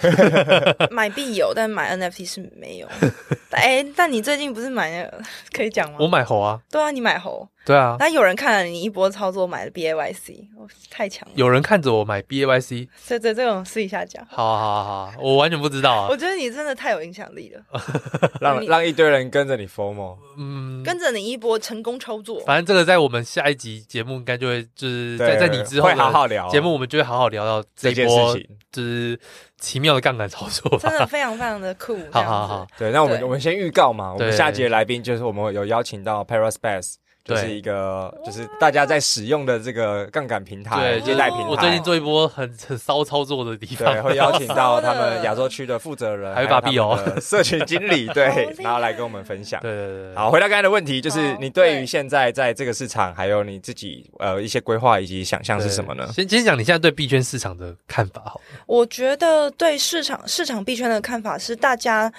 买币有，但买 NFT 是没有。哎、欸，但你最近不是买那个可以讲吗？我买猴啊。对啊，你买猴。对啊。那有人看了你一波操作买了 BAYC，哦，太强了。有人看着我买 BAYC，对对，这种私底下讲。好好好好，我完全不知道啊。我觉得你真的太有影响力了，让让一堆人跟着你 FOMO，嗯，跟着你一波成功操作。反正这个在我们下一集节目应该就会就是在在你之后会好好聊节目，我们就会好好聊到这，一波这件事情，就是。奇妙的杠杆操作，真的非常非常的酷。好好好，对，那我们我们先预告嘛，我们下集的来宾就是我们有邀请到 Paraspace。就是一个，就是大家在使用的这个杠杆平台，对，借贷平台。我最近做一波很很骚操作的地方，对，会邀请到他们 亚洲区的负责人，还有把币哦，社群经理，对，然后来跟我们分享。对对对。好，回到刚才的问题，就是你对于现在在这个市场，还有你自己呃一些规划以及想象是什么呢？先先讲你现在对币圈市场的看法好。我觉得对市场市场币圈的看法是，大家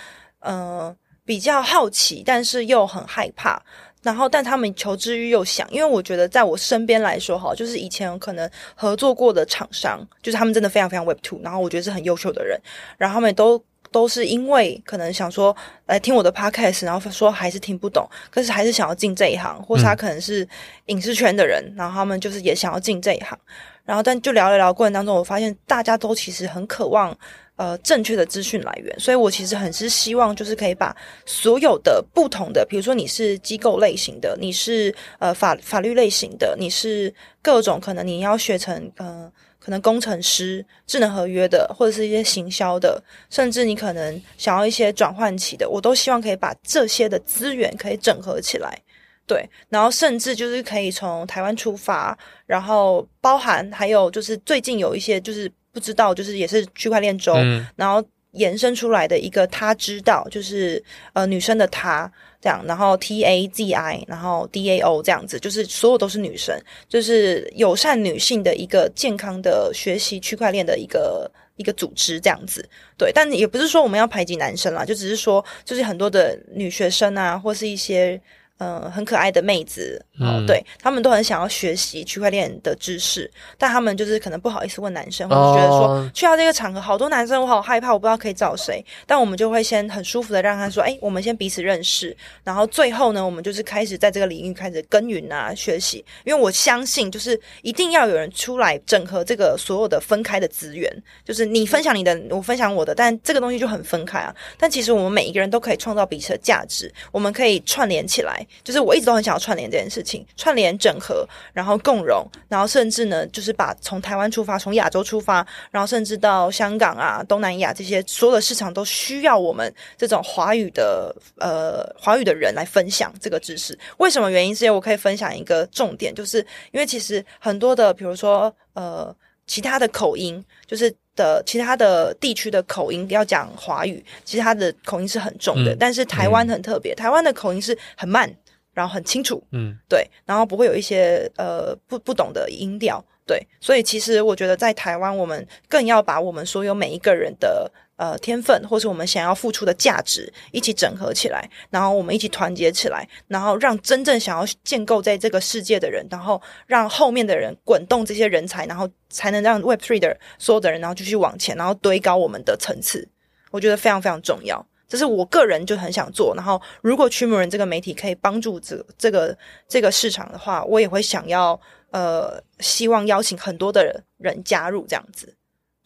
呃比较好奇，但是又很害怕。然后，但他们求知欲又强，因为我觉得在我身边来说，哈，就是以前可能合作过的厂商，就是他们真的非常非常 Web Two，然后我觉得是很优秀的人，然后他们都都是因为可能想说来听我的 Podcast，然后说还是听不懂，可是还是想要进这一行，或是他可能是影视圈的人，然后他们就是也想要进这一行，然后但就聊了聊过程当中，我发现大家都其实很渴望。呃，正确的资讯来源，所以我其实很是希望，就是可以把所有的不同的，比如说你是机构类型的，你是呃法法律类型的，你是各种可能你要学成呃可能工程师、智能合约的，或者是一些行销的，甚至你可能想要一些转换期的，我都希望可以把这些的资源可以整合起来，对，然后甚至就是可以从台湾出发，然后包含还有就是最近有一些就是。不知道，就是也是区块链周，嗯，然后延伸出来的一个他知道，就是呃女生的她这样，然后 T A Z I，然后 D A O 这样子，就是所有都是女生，就是友善女性的一个健康的学习区块链的一个一个组织这样子。对，但也不是说我们要排挤男生啦，就只是说，就是很多的女学生啊，或是一些。呃，很可爱的妹子，对，他们都很想要学习区块链的知识，但他们就是可能不好意思问男生，或者觉得说、哦、去到这个场合，好多男生，我好害怕，我不知道可以找谁。但我们就会先很舒服的让他说，哎，我们先彼此认识，然后最后呢，我们就是开始在这个领域开始耕耘啊，学习。因为我相信，就是一定要有人出来整合这个所有的分开的资源，就是你分享你的，我分享我的，但这个东西就很分开啊。但其实我们每一个人都可以创造彼此的价值，我们可以串联起来。就是我一直都很想要串联这件事情，串联整合，然后共融，然后甚至呢，就是把从台湾出发，从亚洲出发，然后甚至到香港啊、东南亚这些所有的市场都需要我们这种华语的呃华语的人来分享这个知识。为什么原因？是因为我可以分享一个重点，就是因为其实很多的，比如说呃其他的口音，就是。的其他的地区的口音要讲华语，其实他的口音是很重的。嗯、但是台湾很特别，嗯、台湾的口音是很慢，然后很清楚，嗯，对，然后不会有一些呃不不懂的音调，对。所以其实我觉得在台湾，我们更要把我们所有每一个人的。呃，天分或是我们想要付出的价值一起整合起来，然后我们一起团结起来，然后让真正想要建构在这个世界的人，然后让后面的人滚动这些人才，然后才能让 Web3 的所有的人，然后继续往前，然后堆高我们的层次。我觉得非常非常重要，这是我个人就很想做。然后，如果区魔人这个媒体可以帮助这这个这个市场的话，我也会想要呃，希望邀请很多的人加入这样子。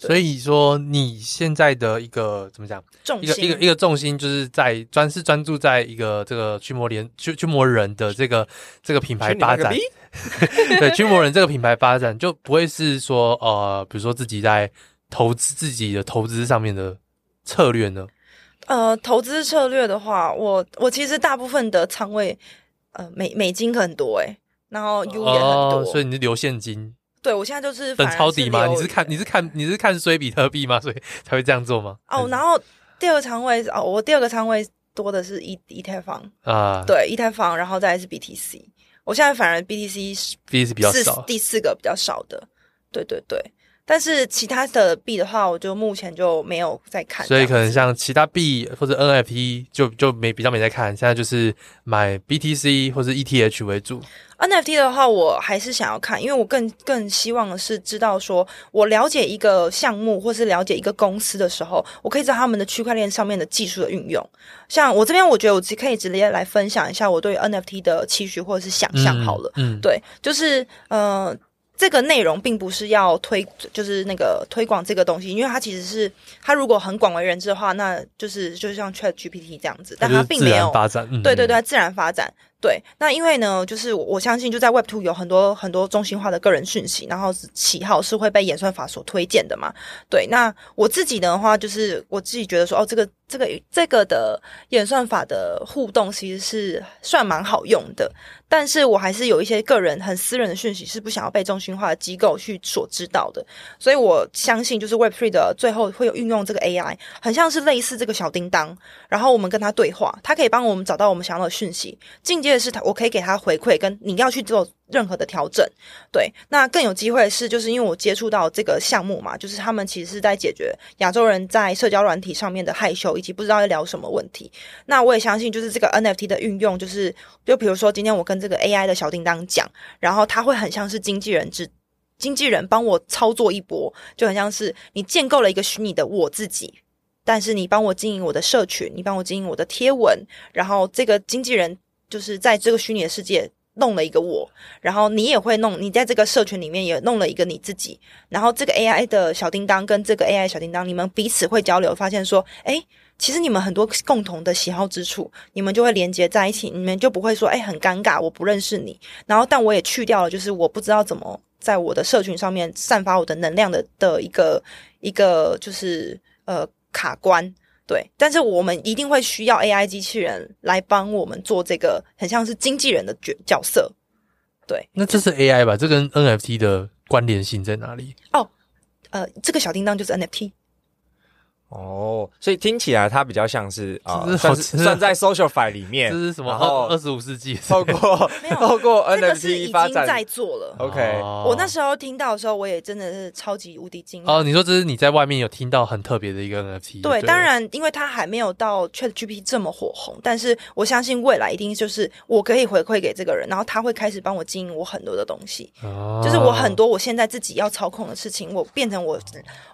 所以说，你现在的一个怎么讲？重心一个一个一个重心，就是在专是专注在一个这个驱魔联驱驱魔人的这个这个品牌发展。对，驱魔人这个品牌发展就不会是说呃，比如说自己在投资自己的投资上面的策略呢？呃，投资策略的话，我我其实大部分的仓位呃美美金很多诶，然后 U 也很多，哦，所以你是留现金。对，我现在就是等抄底吗？你是看你是看你是看衰比特币吗？所以才会这样做吗？哦，然后第二个仓位哦，我第二个仓位多的是一以太坊啊，对，以太坊，然后再是 BTC。我现在反而 BTC 是 BTC 比较少，第四个比较少的。对对对，但是其他的币的话，我就目前就没有在看。所以可能像其他币或者 NFT 就就没比较没在看，现在就是买 BTC 或者 ETH 为主。NFT 的话，我还是想要看，因为我更更希望的是知道说，我了解一个项目或是了解一个公司的时候，我可以知道他们的区块链上面的技术的运用。像我这边，我觉得我只可以直接来分享一下我对 NFT 的期许或者是想象好了。嗯，嗯对，就是呃。这个内容并不是要推，就是那个推广这个东西，因为它其实是它如果很广为人知的话，那就是就像 ChatGPT 这样子，但它并没有发展，对对对，自然发展。对，那因为呢，就是我相信就在 Web Two 有很多很多中心化的个人讯息，然后喜好是会被演算法所推荐的嘛。对，那我自己的话，就是我自己觉得说，哦，这个这个这个的演算法的互动其实是算蛮好用的。但是我还是有一些个人很私人的讯息是不想要被中心化的机构去所知道的，所以我相信就是 Web3 的最后会有运用这个 AI，很像是类似这个小叮当，然后我们跟他对话，他可以帮我们找到我们想要的讯息。进阶的是他，我可以给他回馈，跟你要去做任何的调整。对，那更有机会是，就是因为我接触到这个项目嘛，就是他们其实是在解决亚洲人在社交软体上面的害羞以及不知道要聊什么问题。那我也相信，就是这个 NFT 的运用，就是就比如说今天我跟这个 AI 的小叮当讲，然后他会很像是经纪人之经纪人帮我操作一波，就很像是你建构了一个虚拟的我自己，但是你帮我经营我的社群，你帮我经营我的贴文，然后这个经纪人就是在这个虚拟的世界弄了一个我，然后你也会弄，你在这个社群里面也弄了一个你自己，然后这个 AI 的小叮当跟这个 AI 小叮当，你们彼此会交流，发现说，诶。其实你们很多共同的喜好之处，你们就会连接在一起，你们就不会说，哎，很尴尬，我不认识你。然后，但我也去掉了，就是我不知道怎么在我的社群上面散发我的能量的的一个一个就是呃卡关。对，但是我们一定会需要 AI 机器人来帮我们做这个很像是经纪人的角角色。对，那这是 AI 吧？这跟 NFT 的关联性在哪里？哦，呃，这个小叮当就是 NFT。哦，所以听起来它比较像是啊，算是算在 SocialFi 里面，这是什么？然后二十五世纪透过没有 透过 NFT 发经在做了。OK，哦我那时候听到的时候，我也真的是超级无敌惊讶。哦，你说这是你在外面有听到很特别的一个 NFT？对，对，当然，因为它还没有到 ChatGPT 这么火红，但是我相信未来一定就是我可以回馈给这个人，然后他会开始帮我经营我很多的东西，哦、就是我很多我现在自己要操控的事情，我变成我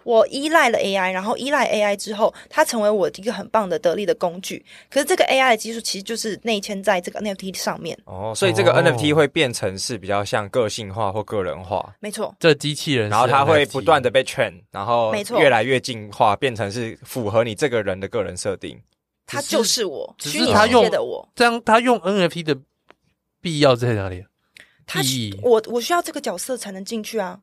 我依赖了 AI，然后依赖 AI 之后，它成为我一个很棒的得力的工具。可是这个 AI 的技术其实就是内嵌在这个 NFT 上面。哦，所以这个 NFT 会变成是比较像个性化或个人化，没错，这机器人，然后它会不断的被 train，然后没错越来越进化，变成是符合你这个人的个人设定。他就是我只虚拟世是他用界的我。这样，他用 NFT 的必要在哪里？他我我需要这个角色才能进去啊。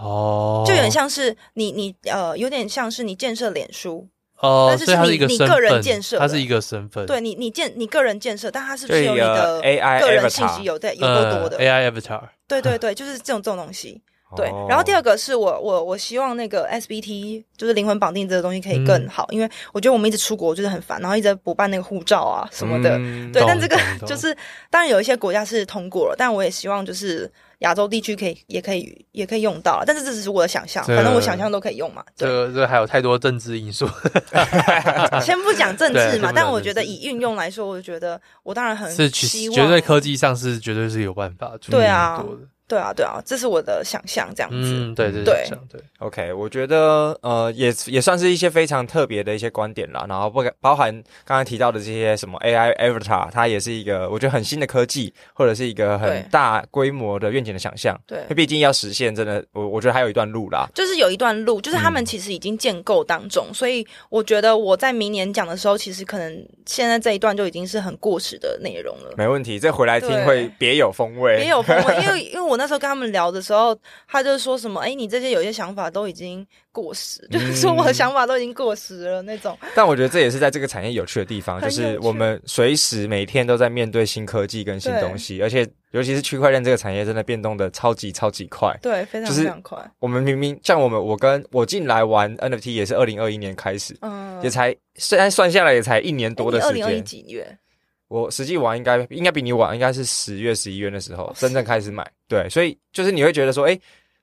哦，就有点像是你你呃，有点像是你建设脸书，哦，但是所以它是一个身你你个人份建设它是一个身份，对你你建你个人建设，但它是不是有你的 AI 个人信息有在有够多的？呃、AI avatar，对对对，就是这种这种东西。对哦，然后第二个是我我我希望那个 SBT 就是灵魂绑定这个东西可以更好，因为我觉得我们一直出国就是很烦，然后一直补办那个护照啊什么的。嗯对，但这个就是当然有一些国家是通过了，但我也希望就是亚洲地区可以也可以也可以用到，但是这只是我的想象，这反正我想象都可以用嘛。这这还有太多政治因素，先不讲政治嘛，但我觉得以运用来说，我觉得我当然很是希望绝对科技上是绝对是有办法对啊对啊，对啊，这是我的想象，这样子。嗯，对对对对，OK，我觉得呃也也算是一些非常特别的一些观点啦，然后不包含刚刚提到的这些什么 AI Avatar，它也是一个我觉得很新的科技，或者是一个很大规模的愿景的想象。对毕竟要实现，真的我我觉得还有一段路啦。就是有一段路，就是他们嗯其实已经建构当中，所以我觉得我在明年讲的时候，其实可能现在这一段就已经是很过时的内容了。没问题，这回来听会别有风味，别有风味，因为因为我那时候跟他们聊的时候，他就说什么，哎，你这些有些想法都已经过时，嗯 就是说我的想法都已经过时了那种。但我觉得这也是在这个产业有趣的地方，就是我们随时每天都在面对新科技跟新东西，而且尤其是区块链这个产业真的变动的超级超级快。对，非常非常快。我们明明像我们，我跟我进来玩 NFT 也是二零二一年开始，嗯，也才虽然算下来也才一年多的时二零二一间。几月？我实际玩应该应该比你晚，应该是十月十一月的时候真正开始买。对，所以就是你会觉得说，哎。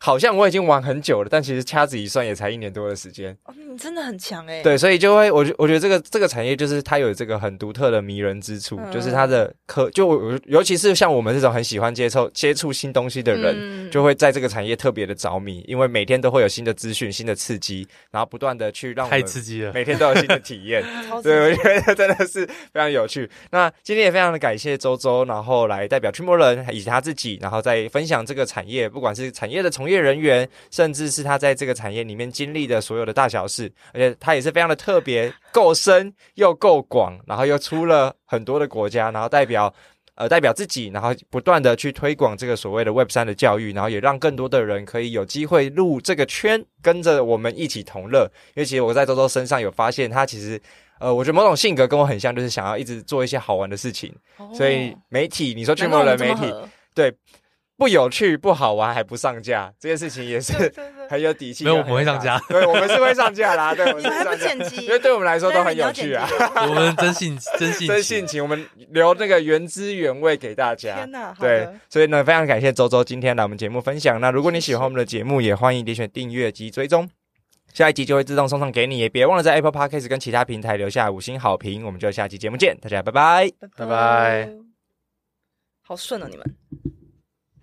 好像我已经玩很久了，但其实掐指一算也才一年多的时间。哦，你真的很强哎。对，所以就会，我觉我觉得这个这个产业就是它有这个很独特的迷人之处，嗯、就是它的科，就我尤其是像我们这种很喜欢接触接触新东西的人，嗯、就会在这个产业特别的着迷，因为每天都会有新的资讯、新的刺激，然后不断的去让我们太刺激了，每天都有新的体验。对，我觉得真的是非常有趣。那今天也非常的感谢周周，然后来代表驱魔人以及他自己，然后再分享这个产业，不管是产业的从业人员。甚至是他在这个产业里面经历的所有的大小事，而且他也是非常的特别，够深又够广，然后又出了很多的国家，然后代表呃代表自己，然后不断的去推广这个所谓的 Web 三的教育，然后也让更多的人可以有机会入这个圈，跟着我们一起同乐。因为其实我在周周身上有发现，他其实呃，我觉得某种性格跟我很像，就是想要一直做一些好玩的事情。哦、所以媒体，你说去某人媒体，对。不有趣、不好玩还不上架，这件事情也是很有底气。没有，我们会上架。对，我们是会上架啦。对，我们你们还不剪辑？因为对我们来说都很有趣啊。我们真性 真性真性情，我们留那个原汁原味给大家。天哪！对，所以呢，非常感谢周周今天来我们节目分享。那如果你喜欢我们的节目，也欢迎点选订阅及追踪，下一集就会自动送上给你。也别忘了在 Apple Podcast 跟其他平台留下五星好评。我们就下期节目见，大家拜拜，拜拜。好顺啊，你们。